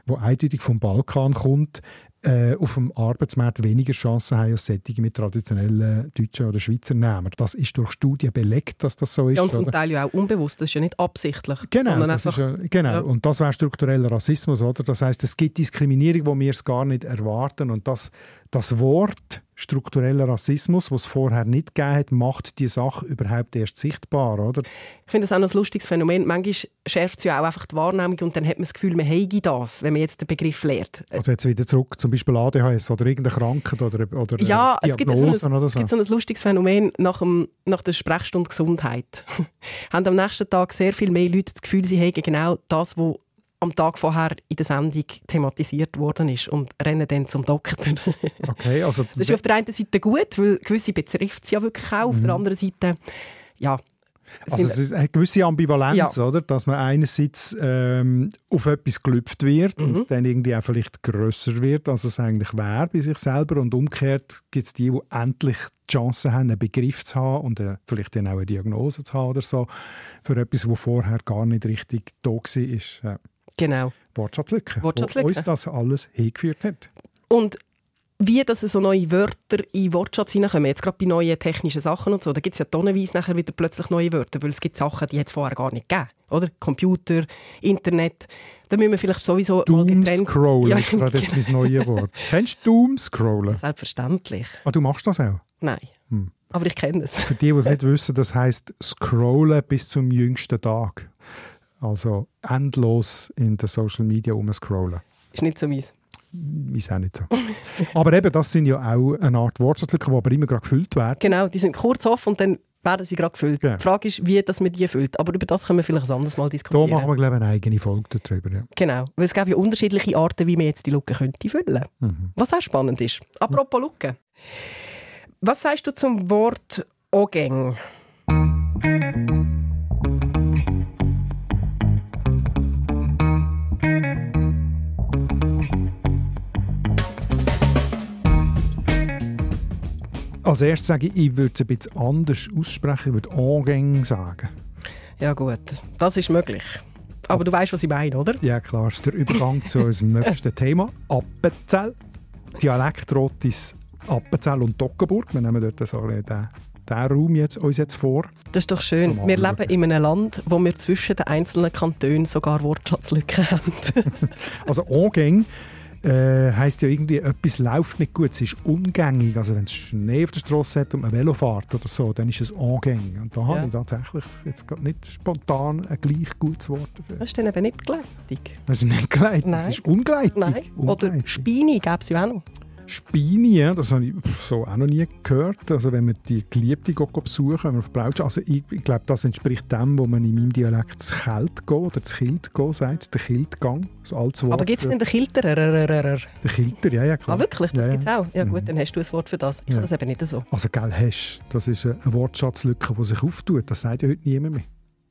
Speaker 5: wo eindeutig vom Balkan kommt, äh, auf dem Arbeitsmarkt weniger Chancen haben als solche mit traditionellen deutschen oder Schweizer Namen. Das ist durch Studien belegt, dass das so ist.
Speaker 4: Ja, und zum
Speaker 5: oder?
Speaker 4: Teil ja auch unbewusst. Das ist ja nicht absichtlich.
Speaker 5: Genau,
Speaker 4: einfach,
Speaker 5: ja, genau.
Speaker 4: ja.
Speaker 5: und das wäre struktureller Rassismus, oder? Das heißt, es gibt Diskriminierung, wo wir es gar nicht erwarten und das, das Wort struktureller Rassismus, was es vorher nicht gegeben hat, macht die Sache überhaupt erst sichtbar, oder?
Speaker 4: Ich finde das auch noch ein lustiges Phänomen. Manchmal schärft es ja auch einfach die Wahrnehmung und dann hat man das Gefühl, man hätte das, wenn man jetzt den Begriff lernt.
Speaker 5: Also jetzt wieder zurück, zum Beispiel ADHS oder irgendeine Krankheit oder, oder
Speaker 4: Ja,
Speaker 5: äh,
Speaker 4: es gibt, so ein,
Speaker 5: oder
Speaker 4: es
Speaker 5: so.
Speaker 4: gibt so ein lustiges Phänomen nach, dem, nach der Sprechstunde Gesundheit. *laughs* haben am nächsten Tag sehr viel mehr Leute das Gefühl, sie hätten genau das, was am Tag vorher in der Sendung thematisiert worden ist und rennen dann zum Doktor. *laughs*
Speaker 5: Okay, also
Speaker 4: Das ist auf der einen Seite gut, weil gewisse betrifft es ja wirklich auch. Auf der anderen Seite, ja. es
Speaker 5: Also es ist eine gewisse Ambivalenz,
Speaker 4: Ja.
Speaker 5: oder? Dass man einerseits ähm, auf etwas gelüpft wird und
Speaker 4: Mhm.
Speaker 5: es dann irgendwie auch vielleicht grösser wird, als es eigentlich wäre bei sich selber. Und umgekehrt gibt es die, die endlich die Chance haben, einen Begriff zu haben und äh, vielleicht dann auch eine Diagnose zu haben oder so, für etwas, was vorher gar nicht richtig da war. Ja.
Speaker 4: Genau.
Speaker 5: Wortschatzlücke,
Speaker 4: Wortschatzlücke.
Speaker 5: wo uns das alles hingeführt hat.
Speaker 4: Und wie dass so neue Wörter in Wortschatz hineinkommen, jetzt gerade bei neuen technischen Sachen und so, da gibt es ja tonnenweise nachher wieder plötzlich neue Wörter, weil es gibt Sachen, die es vorher gar nicht gegeben. Oder? Computer, Internet, da müssen wir vielleicht sowieso.
Speaker 5: Doomscrollen
Speaker 4: Ja,
Speaker 5: ist gerade jetzt mein neues Wort. *laughs* Kennst du Doomscrollen?
Speaker 4: Selbstverständlich.
Speaker 5: Ah, du machst das auch?
Speaker 4: Nein.
Speaker 5: Hm.
Speaker 4: Aber ich kenne es.
Speaker 5: Für die, die es nicht wissen, das heißt scrollen bis zum jüngsten Tag. Also endlos in den Social Media umscrollen.
Speaker 4: Ist nicht so meins.
Speaker 5: Ist auch nicht so. *laughs* aber eben, das sind ja auch eine Art Wortschatzlücken, die aber immer gerade gefüllt werden.
Speaker 4: Genau, die sind kurz off und dann werden sie gerade gefüllt.
Speaker 5: Ja.
Speaker 4: Die Frage ist, wie dass man die füllt. Aber über das können wir vielleicht ein anderes Mal
Speaker 5: Da
Speaker 4: diskutieren.
Speaker 5: machen wir, glaube ich, eine eigene Folge darüber. Ja.
Speaker 4: Genau, weil es gibt ja unterschiedliche Arten, wie man jetzt die Lücke könnte füllen
Speaker 5: Mhm.
Speaker 4: Was auch spannend ist. Apropos Lücke. Was sagst du zum Wort Ogeng?
Speaker 5: Als erstes sage ich, ich würde es ein bisschen anders aussprechen. Ich würde «Angäng» sagen.
Speaker 4: Ja gut, das ist möglich. Aber du weißt, was ich meine, oder?
Speaker 5: Ja, klar, ist der Übergang zu unserem *laughs* nächsten Thema. Appenzell. Dialektrotis Appenzell und Toggenburg. Wir nehmen dort so den, den Raum jetzt, uns jetzt vor.
Speaker 4: Das ist doch schön. Wir leben in einem Land, wo wir zwischen den einzelnen Kantonen sogar Wortschatzlücken haben. *laughs*
Speaker 5: Also «Angäng» äh, heisst ja irgendwie, etwas läuft nicht gut, es ist ungängig. Also wenn es Schnee auf der Straße hat und man Velo fährt oder so, dann ist es «Angäng». Und da
Speaker 4: Ja.
Speaker 5: habe ich tatsächlich jetzt gerade nicht spontan ein gleich gutes Wort dafür.
Speaker 4: Das ist dann eben nicht gleichzeitig.
Speaker 5: Das ist nicht geleitet,
Speaker 4: Nein.
Speaker 5: das ist ungleitig.
Speaker 4: Nein. Oder. Spini gäbe es ja auch noch.
Speaker 5: Spini, ja, das habe ich so auch noch nie gehört. Also wenn man die Geliebte geht besuchen, wenn man auf Brautsch, also ich, ich glaube, das entspricht dem, wo man in meinem Dialekt das Kelt geht oder das Kilt geht sagt, der Kiltgang, das altes Wort.
Speaker 4: Aber gibt es denn den Kilterer?
Speaker 5: Der Kilter, ja, ja, klar.
Speaker 4: Ah, wirklich? Das
Speaker 5: ja,
Speaker 4: gibt es auch? Ja gut,
Speaker 5: Mhm.
Speaker 4: dann hast du ein Wort für das. Ich
Speaker 5: Ja.
Speaker 4: habe das eben nicht so.
Speaker 5: Also, gell, hast, das ist eine Wortschatzlücke, die sich auftut. Das sagt ja heute niemand mehr.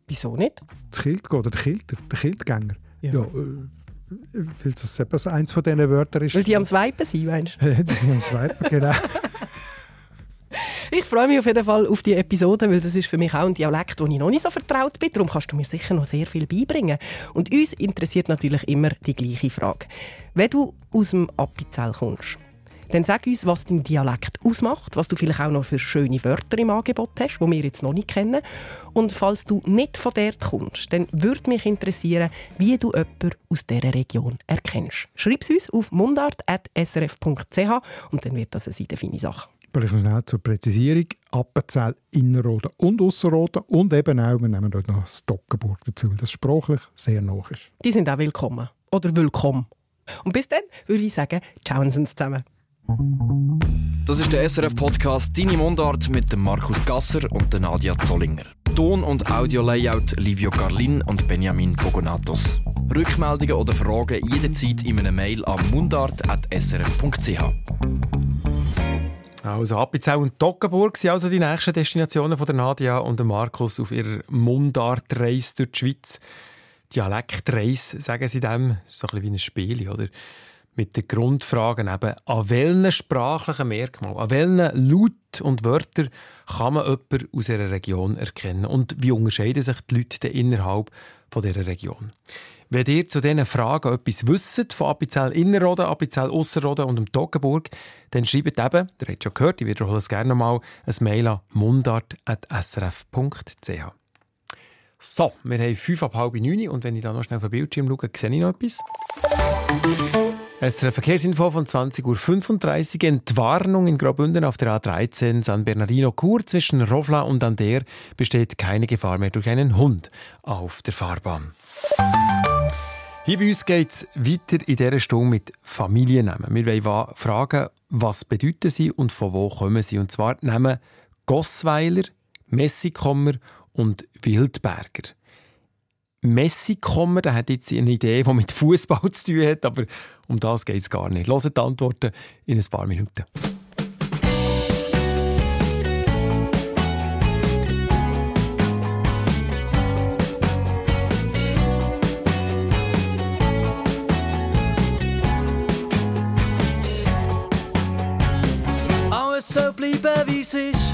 Speaker 4: Wieso nicht?
Speaker 5: Das Kilt geht, oder der Kilter, der Kiltgänger.
Speaker 4: Ja.
Speaker 5: Ja, äh, weil das eben so eins von diesen Wörtern ist.
Speaker 4: Weil die am Swipen sind, meinst du? *laughs*
Speaker 5: das sind am Swipen, genau.
Speaker 4: Ich freue mich auf jeden Fall auf die Episode, weil das ist für mich auch ein Dialekt, wo ich noch nicht so vertraut bin. Darum kannst du mir sicher noch sehr viel beibringen. Und uns interessiert natürlich immer die gleiche Frage. Wenn du aus dem Appenzell kommst, dann sag uns, was dein Dialekt ausmacht, was du vielleicht auch noch für schöne Wörter im Angebot hast, die wir jetzt noch nicht kennen. Und falls du nicht von dort kommst, dann würde mich interessieren, wie du jemanden aus dieser Region erkennst. Schreib es uns auf mundart.srf.ch und dann wird das eine sehr feine Sache.
Speaker 5: Vielleicht noch schnell zur Präzisierung. Appenzell, Innerrhoden und Ausserrhoden und eben auch, wir nehmen dort noch das Dockenburg dazu, weil das sprachlich sehr nah ist.
Speaker 4: die sind auch willkommen. Oder willkommen. Und bis dann würde ich sagen, ciao zusammen.
Speaker 6: Das ist der SRF-Podcast «Deine Mundart» mit Markus Gasser und der Nadia Zollinger. Ton- und Audio-Layout Livio Carlin und Benjamin Pogonatos. Rückmeldungen oder Fragen jederzeit in einer Mail an mundart.srf.ch.
Speaker 3: Also Appenzell und Toggenburg sind also die nächsten Destinationen von der Nadia und dem Markus auf ihrer Mundartreise durch die Schweiz. Dialektreise, sagen sie dem. Das ist so ein bisschen wie ein Spiel, oder? Mit den Grundfragen eben, an welchen sprachlichen Merkmalen, an welchen Laut und Wörtern kann man jemanden aus einer Region erkennen und wie unterscheiden sich die Leute innerhalb von dieser Region? Wenn ihr zu diesen Fragen etwas wisst, von Appenzell Innerrhoden, Appenzell Ausserrhoden und dem Toggenburg, dann schreibt eben, ihr habt schon gehört, ich wiederhole es gerne nochmal, ein Mail an mundart.srf.ch. So, wir haben fünf ab halb neun und wenn ich da noch schnell auf den Bildschirm schaue, sehe ich noch etwas. Es ist eine Verkehrsinfo von 20.35 Uhr. Entwarnung in Graubünden auf der A13 San Bernardino Chur zwischen Rovla und Ander besteht keine Gefahr mehr durch einen Hund auf der Fahrbahn. Hier bei uns geht es weiter in dieser Stunde mit Familiennamen. Wir wollen fragen, was bedeuten sie und von wo kommen sie. Und zwar die Namen Gossweiler, Messikommer und Wildberger. Messikommer, der hat jetzt eine Idee, die mit Fußball zu tun hat, aber um das geht es gar nicht. Hört die Antworten in ein paar Minuten.
Speaker 8: Alles soll bleiben wie es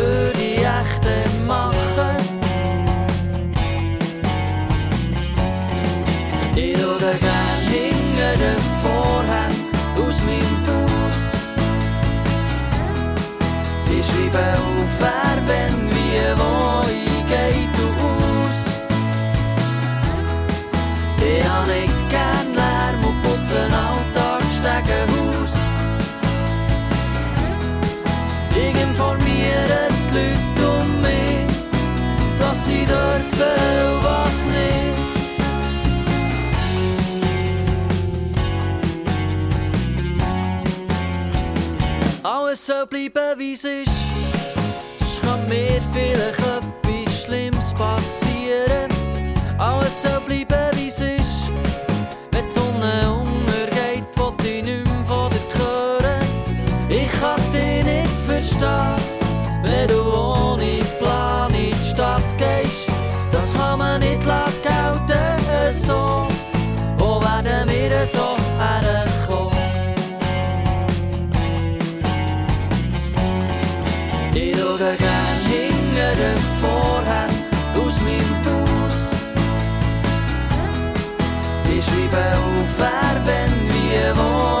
Speaker 8: Was alles soll bleiben, wie es ist. Sonst kann mir vielleicht etwas Schlimmes passieren. Alles soll bleiben, wie es ist. Wenn die Sonne untergeht, will ich nicht mehr von dir hören. Ich kann dich nicht verstehen, wenn du ohne Plan in die Stadt gehst. Das kann man nicht gelten, so. Wo werden wir so Schreibe auf, wenn, wie, wo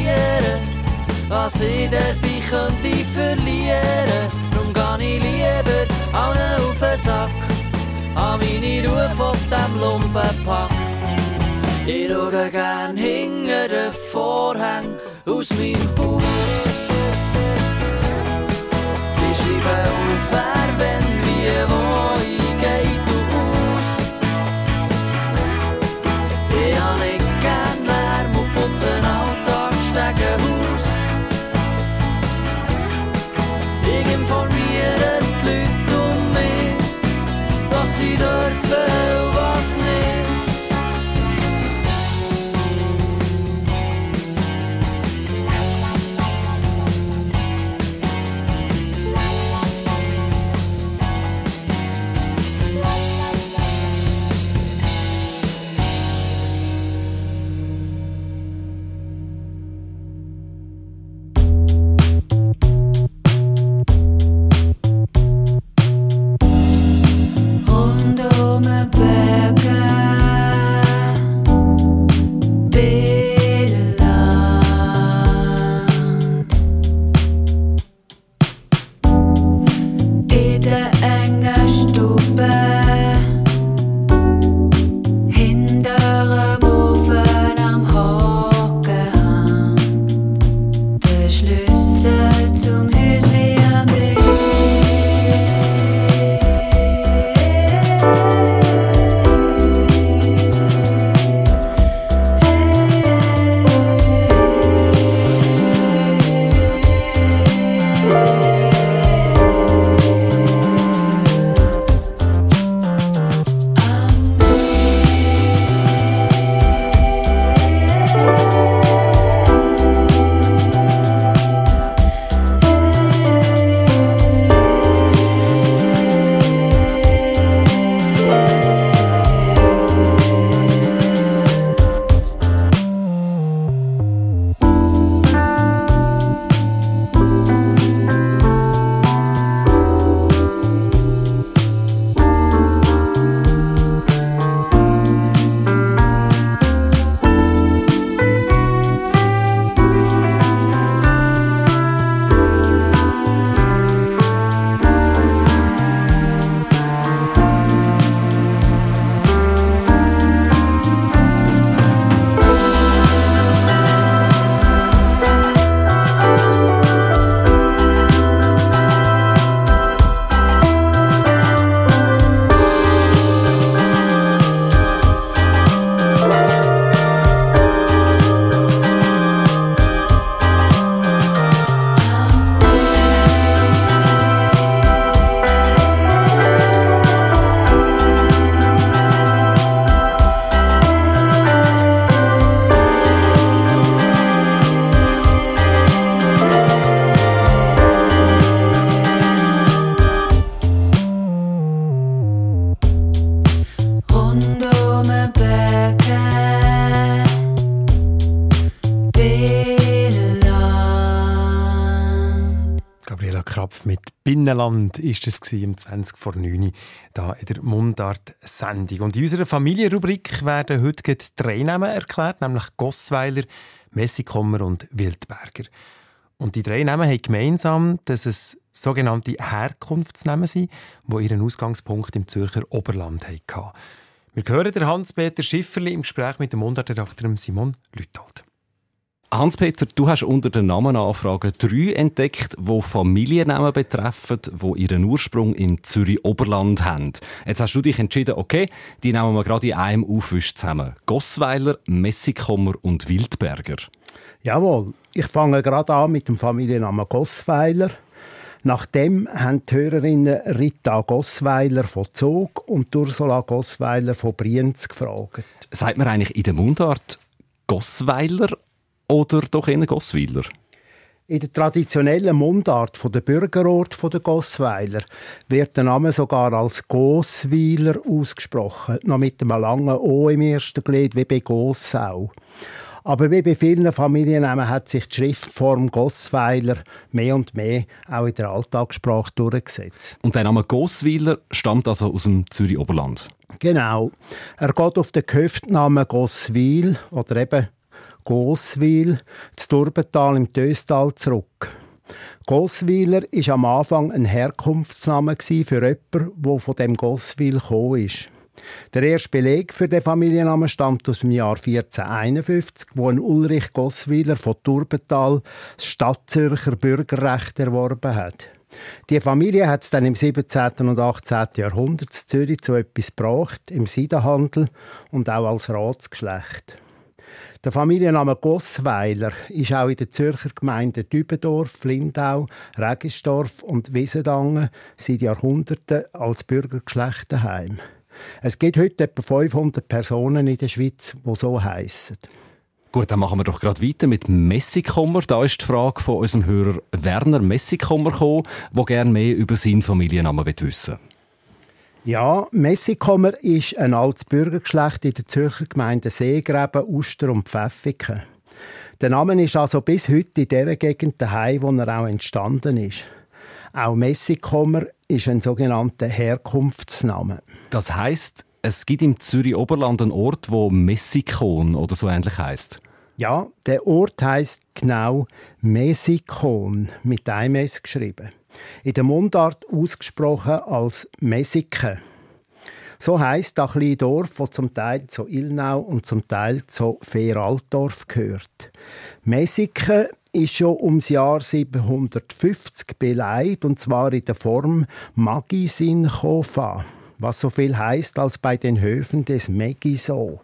Speaker 8: passieren, was ich dabei könnte verlieren. Drum geh ich lieber allen auf den Sack, an meine Ruhe von dem Lumpenpack. Ich schaue gern hinter den Vorhang aus meinem Haus. Ich schreibe auf, wer, wenn,
Speaker 9: Binnenland
Speaker 3: ist es im 20 vor 9 da in der Mundart-Sendung. Und in unserer Familienrubrik werden heute drei Namen erklärt, nämlich Gossweiler, Messikommer und Wildberger. Und die drei Namen haben gemeinsam, dass es sogenannte Herkunftsnamen sind, die ihren Ausgangspunkt im Zürcher Oberland hatten. Wir hören Hans-Peter Schifferli im Gespräch mit dem Mundartredakteur Simon Lüthold.
Speaker 10: Hans-Peter, du hast unter den Namenanfragen drei entdeckt, die Familiennamen betreffen, die ihren Ursprung im Zürich-Oberland haben. Jetzt hast du dich entschieden, okay, die nehmen wir gerade in einem Aufwisch zusammen. Gossweiler, Messikommer und Wildberger.
Speaker 11: Jawohl, ich fange gerade an mit dem Familiennamen Gossweiler. Nachdem haben die Hörerinnen Rita Gossweiler von Zog und Ursula Gossweiler von Brienz gefragt.
Speaker 10: Sagt man eigentlich in der Mundart Gossweiler oder doch eher Gossweiler?
Speaker 11: In der traditionellen Mundart von der Bürgerort von der Gossweiler wird der Name sogar als Gossweiler ausgesprochen, noch mit einem langen O im ersten Glied wie bei Gossau. Aber wie bei vielen Familiennamen hat sich die Schriftform Gossweiler mehr und mehr auch in der Alltagssprache durchgesetzt.
Speaker 10: Und der Name Gossweiler stammt also aus dem Zürich Oberland.
Speaker 11: Genau. Er geht auf den Gehöftnamen Gosswil oder eben Gosswil, das Turbental im Töstal zurück. Gosswiler war am Anfang ein Herkunftsname für jemanden, der von dem Gosswil gekommen ist. Der erste Beleg für den Familiennamen stammt aus dem Jahr 1451, wo ein Ulrich Gosswiler von Turbental das Stadtzürcher Bürgerrecht erworben hat. Die Familie hat es dann im 17. und 18. Jahrhundert Zürich zu etwas gebracht, im Seidenhandel und auch als Ratsgeschlecht. Der Familienname Gossweiler ist auch in den Zürcher Gemeinden Dübendorf, Lindau, Regisdorf und Wiesendangen seit Jahrhunderten als Bürgergeschlecht daheim. Es gibt heute etwa 500 Personen in der Schweiz, die so heißen.
Speaker 10: Gut, dann machen wir doch gerade weiter mit Messikommer. Da ist die Frage von unserem Hörer Werner Messikommer gekommen, der gerne mehr über seinen Familiennamen wissen will.
Speaker 11: Ja, Messikommer ist ein altes Bürgergeschlecht in der Zürcher Gemeinde Seegräben, Uster und Pfäffiken. Der Name ist also bis heute in der Gegend daheim, wo er auch entstanden ist. Auch Messikommer ist ein sogenannter Herkunftsname.
Speaker 10: Das heißt, es gibt im Zürich Oberland einen Ort, wo Messikon oder so ähnlich heißt.
Speaker 11: Ja, der Ort heißt genau Messikon mit einem S geschrieben in der Mundart ausgesprochen als Messike. So heißt das kleine Dorf, das zum Teil zu Ilnau und zum Teil zu Feeraltdorf gehört. Messike ist schon ums Jahr 750 beleidigt und zwar in der Form Magisin Chofa, was so viel heißt als bei den Höfen des Megiso.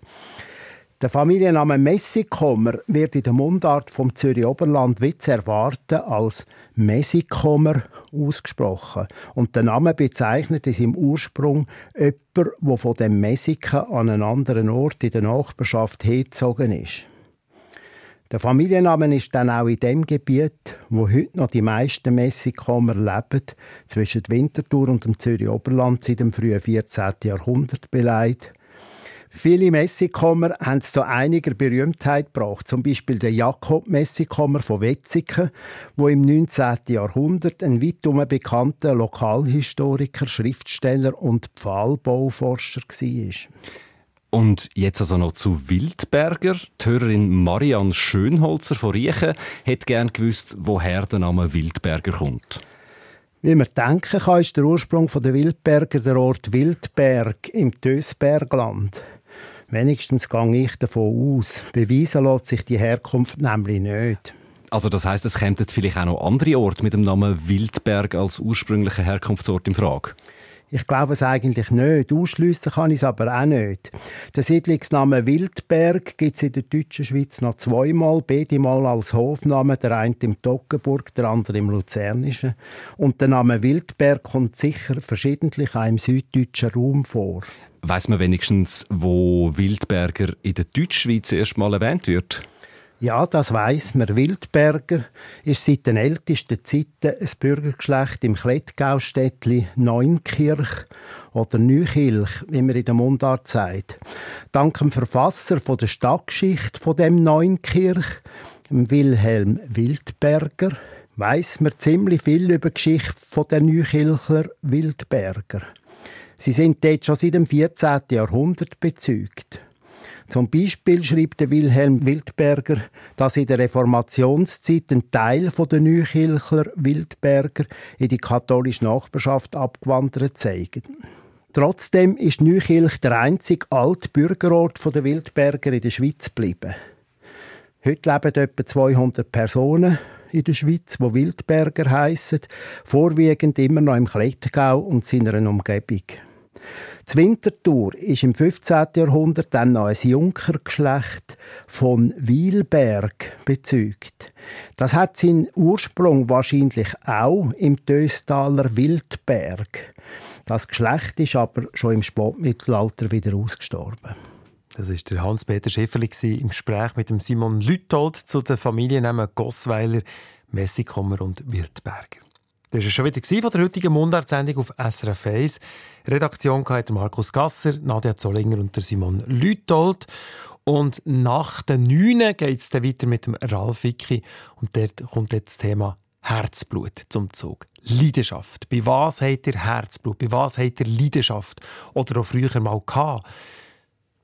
Speaker 11: Der Familienname Messikommer wird in der Mundart vom Zürich Oberland Witz erwarten als Messikommer ausgesprochen. Und der Name bezeichnet in seinem Ursprung jemanden, der von dem Messiken an einen anderen Ort in der Nachbarschaft hergezogen ist. Der Familienname ist dann auch in dem Gebiet, wo heute noch die meisten Messikommer leben, zwischen Winterthur und dem Zürich Oberland seit dem frühen 14. Jahrhundert beleidigt Viele Messikommer haben es zu einiger Berühmtheit gebracht. Zum Beispiel der Jakob Messikommer von Wetzigen, wo im 19. Jahrhundert ein weitum bekannter Lokalhistoriker, Schriftsteller und Pfahlbauforscher war.
Speaker 10: Und jetzt also noch zu Wildberger. Die Hörerin Marianne Schönholzer von Riechen hat gern gewusst, woher der Name Wildberger kommt.
Speaker 11: Wie man denken kann, ist der Ursprung der Wildberger der Ort Wildberg im Tösbergland. Wenigstens gehe ich davon aus. Beweisen lässt sich die Herkunft nämlich nicht.
Speaker 10: Also das heißt, es kämen vielleicht auch noch andere Orte mit dem Namen Wildberg als ursprünglicher Herkunftsort in Frage?
Speaker 11: Ich glaube es eigentlich nicht. Ausschliessen kann ich es aber auch nicht. Der Siedlungsname Wildberg gibt es in der deutschen Schweiz noch zweimal, beide Mal als Hofname, der eine im Toggenburg, der andere im Luzernischen. Und der Name Wildberg kommt sicher verschiedentlich auch im süddeutschen Raum vor.
Speaker 10: Weiß man wenigstens, wo Wildberger in der Deutschschweiz erstmal erwähnt wird?
Speaker 11: Ja, das weiß man. Wildberger ist seit den ältesten Zeiten ein Bürgergeschlecht im Klettgaustädtli Neunkirch oder Neukirch, wie man in der Mundart sagt. Dank dem Verfasser von der Stadtgeschichte von dem Neunkirch, Wilhelm Wildberger, weiss man ziemlich viel über die Geschichte der Neukirchler Wildberger. Sie sind dort schon seit dem 14. Jahrhundert bezeugt. Zum Beispiel schreibt der Wilhelm Wildberger, dass in der Reformationszeit ein Teil der Neukirchler Wildberger in die katholische Nachbarschaft abgewandert zeigen. Trotzdem ist Neukirch der einzige alte Bürgerort der Wildberger in der Schweiz geblieben. Heute leben etwa 200 Personen in der Schweiz, die Wildberger heissen, vorwiegend immer noch im Klettgau und seiner Umgebung. Das ist im 15. Jahrhundert dann noch ein Junkergeschlecht von Wielberg bezeugt. Das hat seinen Ursprung wahrscheinlich auch im Töstaler Wildberg. Das Geschlecht ist aber schon im Spätmittelalter wieder ausgestorben.
Speaker 3: Das war der Hans-Peter Schäferli im Gespräch mit dem Simon Lütold zu den Familiennamen Gossweiler, Messikommer und Wildberger. Das war schon wieder von der heutigen Mundartsendung auf SRF 1. Redaktion hatte Markus Gasser, Nadja Zollinger und Simon Lütold. Und nach den Neun geht es dann weiter mit dem Ralf Wicki. Und dort kommt jetzt das Thema Herzblut zum Zug. Leidenschaft. Bei was habt ihr Herzblut? Bei was habt ihr Leidenschaft? Oder auch früher mal gehabt?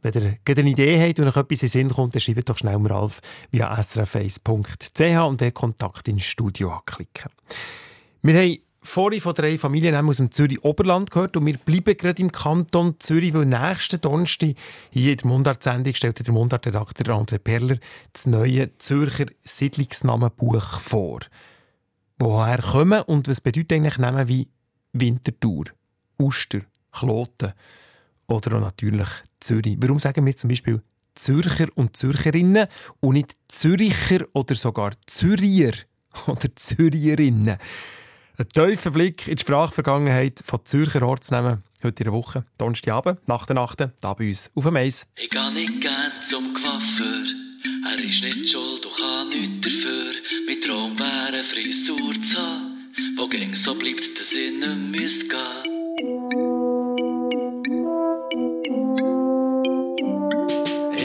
Speaker 3: Wenn ihr eine Idee habt und euch etwas in Sinn kommt, dann schreibt doch schnell Ralf via srf1.ch und den Kontakt ins Studio anklicken. Wir haben vorhin von drei Familien aus dem Zürich Oberland gehört und wir bleiben gerade im Kanton Zürich, weil nächsten Donnerstag hier in der Mundart-Sendung stellt der Mundart-Redakteur André Perler das neue Zürcher Siedlungsnamenbuch vor. Woher kommen und was bedeutet eigentlich Namen wie Winterthur, Uster, Kloten oder auch natürlich Zürich? Warum sagen wir zum Beispiel Zürcher und Zürcherinnen und nicht Züricher oder sogar Zürier oder Zürierinnen? Ein tiefer Blick in die Sprachvergangenheit von Zürcher Ortsnamen heute in der Woche, Donnerstagabend, nach der Nacht, hier bei uns auf dem Eis.
Speaker 12: Ich gehe nicht gern zum Coiffeur, er ist nicht schuld und kann nichts dafür. Mein Traum wäre eine Frisur zu haben, wo gäng so bleibt, dass ich nicht müsste gehen.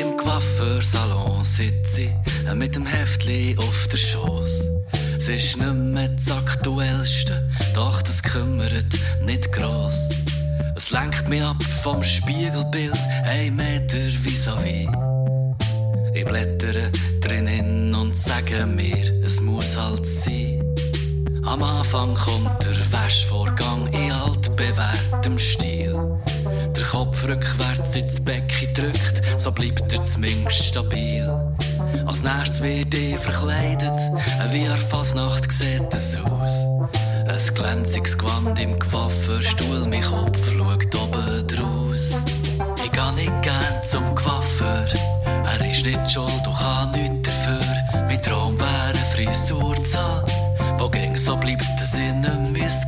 Speaker 12: Im Coiffeursalon sitze ich mit dem Heftli auf der Schoß. Es ist nicht mehr das Aktuellste, doch das kümmert nicht gross. Es lenkt mich ab vom Spiegelbild, ein Meter vis-à-vis. Ich blättere drinnen und sage mir, es muss halt sein. Am Anfang kommt der Wäschvorgang in altbewährtem Stil. Der Kopf rückwärts ins Becken drückt, so bleibt er zumindest stabil. Als nächstes wird ich verkleidet, wie er Fasnacht sieht es aus. Ein glänziges Gewand im Coiffeurstuhl, mein Kopf schaut oben draus. Ich geh nicht gern zum Coiffeur, er ist nicht schuld und kann nichts dafür. Mein Traum wäre eine Frisur zu haben, wo gäng so bleibt, dass ich nicht müsste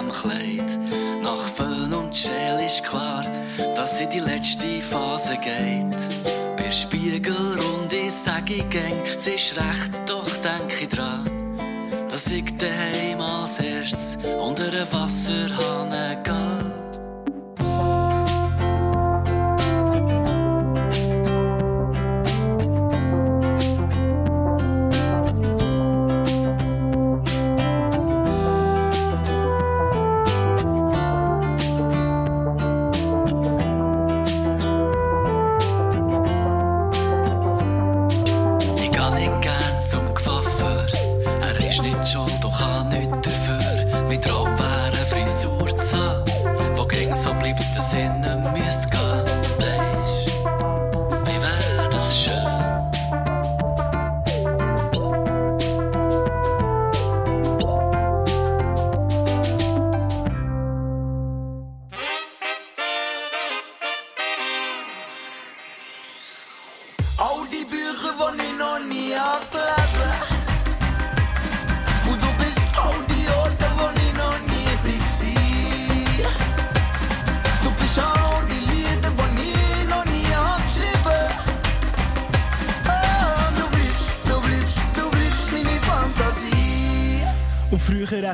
Speaker 12: dem Kleid. Nach Föhn und Schell ist klar, dass in die letzte Phase geht. Bei Spiegelrunde sag ich gäng, es ist recht, doch denk ich dran, dass ich daheim als erstes unter eine Wasserhahn gehe.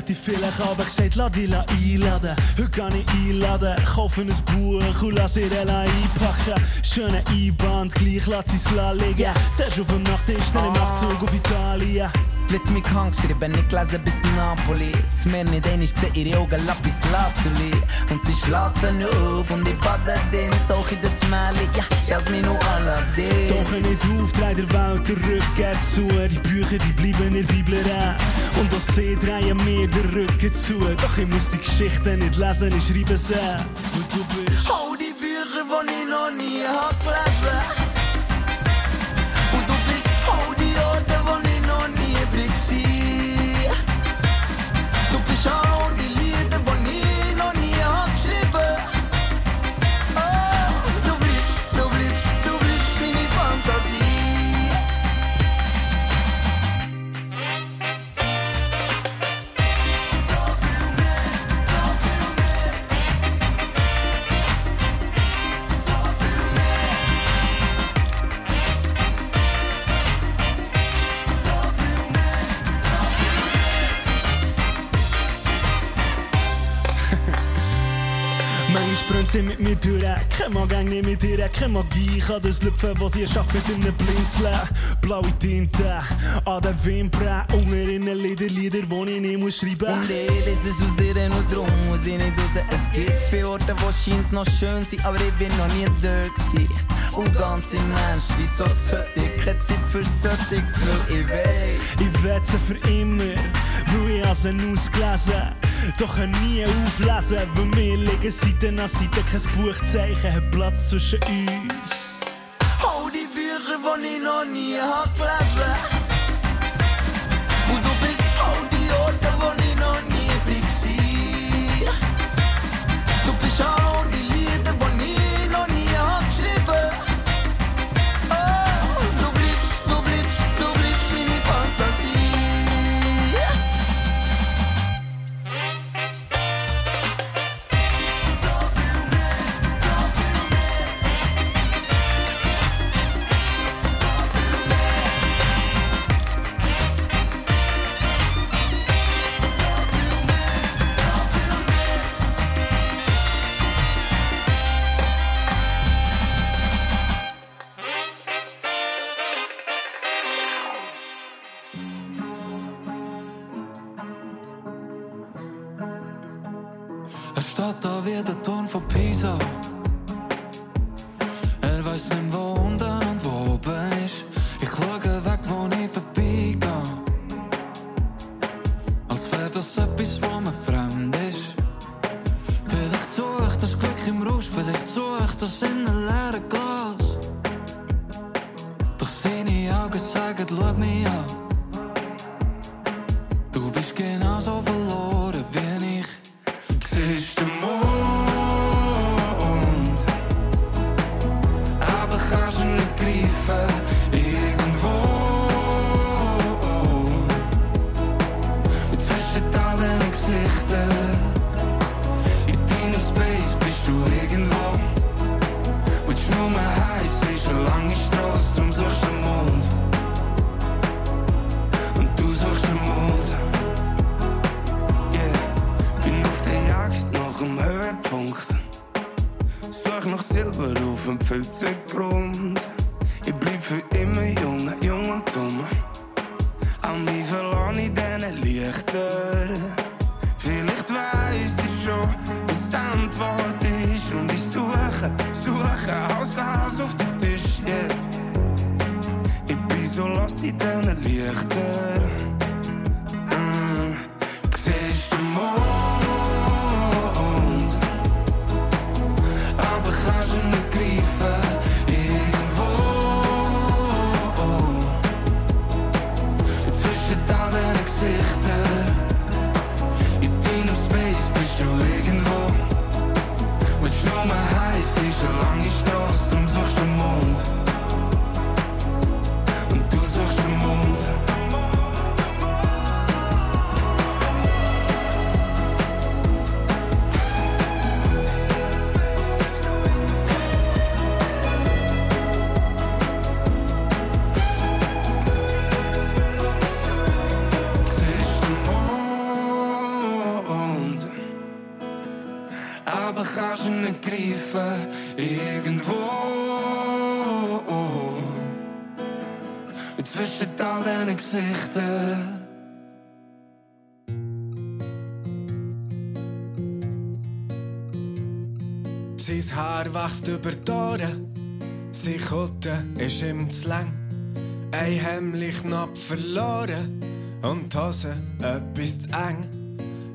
Speaker 12: Ich
Speaker 13: vielleicht aber gesagt, lass dich einladen. Heute kann ich einladen, kaufe ein Buch und lass ihr einpacken. Schöne Einband, gleich lass sie es liegen. Zuerst auf Nachttisch, dann im Nachtzug auf Italien.
Speaker 14: Wird mich krank geschrieben, nicht gelesen bis Napoli. Mir nicht einig gesehen, ihre Augen Lapis Lazuli. Und sie sie auf und ich bade den doch in das Mäli. Ja, Jasmin und Aladdin.
Speaker 13: Tauchen nicht auf, drei der Welt der Rücken zu. Die Bücher, die bleiben in der Bibel rein. Und auch sie drehen mir den Rücken zu. Doch ich muss die Geschichten nicht lesen, ich schreibe sie. Und du bist...
Speaker 14: All die Bücher, die ich noch nie hab gelesen. Und du bist all die Orte, wo ich noch nie war. Du bist all die
Speaker 13: Sie mit mir durch, kein Magang nicht mit ihr, keine Magie kann das lüpfen, was ihr schafft mit einem Blinzeln. Blaue Tinte an den Wimpern, unter innen Lieder, Lieder, die ich nicht muss schreiben
Speaker 14: Und ich lese es aus ihr und drum muss ich nicht raus. Es gibt viele Orte, wo scheint's noch schön sind, aber ich bin noch nie dort gewesen. Und ganz im Mensch, wieso sollte ich keine Zeit für Söttiges, weil ich weiss.
Speaker 13: Ich sie für immer, weil ich habe sie ausgelesen. Doch nie auflesen, weil wir liegen Seite an Seite, kein Buchzeichen hat Platz zwischen uns.
Speaker 14: All die Bücher, die ich noch nie hab gelesen.
Speaker 15: Silber auf dem Pfützengrund. Ich bleib für immer jung, jung und dumm. An mich verlange ich diesen Lichter. Vielleicht weiss ich schon, was die Antwort ist. Und ich suche, suche Ausglas auf den Tisch, yeah. Ich bin so los.
Speaker 16: Sein Haar wächst über die Ohren, sein Kutte ist ihm zu lang. Ein Hemmlich-Knopf verloren und die Hose etwas zu eng.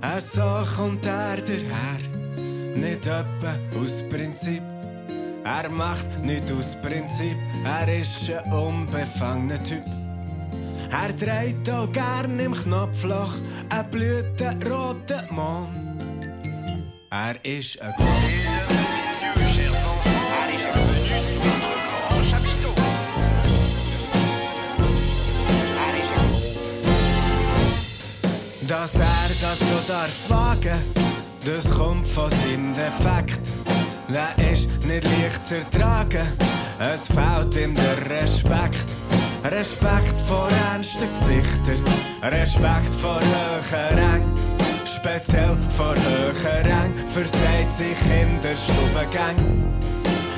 Speaker 16: Er so kommt er daher, nicht etwa aus Prinzip. Er macht nicht aus Prinzip, er ist ein unbefangener Typ. Er dreht auch gern im Knopfloch einen blütenroten Mond. Er ist ein Gott. Dass er das so darf wagen, das kommt von seinem Defekt. Der ist nicht leicht zu ertragen, es fehlt ihm der Respekt. Respekt vor ernsten Gesichtern, Respekt vor hohen Rang. Speziell vor hohen Rang, versagt sich in der Stubengang.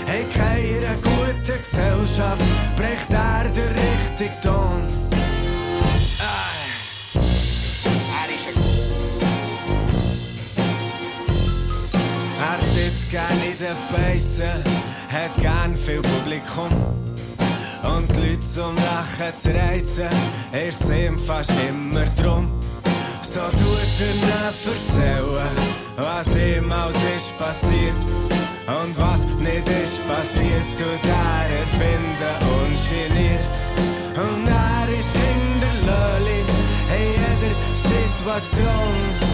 Speaker 16: In keiner guten Gesellschaft bricht er den richtigen Ton. Er sitzt gern in den Beizen, hat gern viel Publikum. Und die Leute zum Lachen zu reizen, ist ihm fast immer drum. So tut er ihnen erzählen, was ihm alles ist passiert. Und was nicht ist passiert, tut er erfinden ungeniert. Und er ist King der Loli in jeder Situation.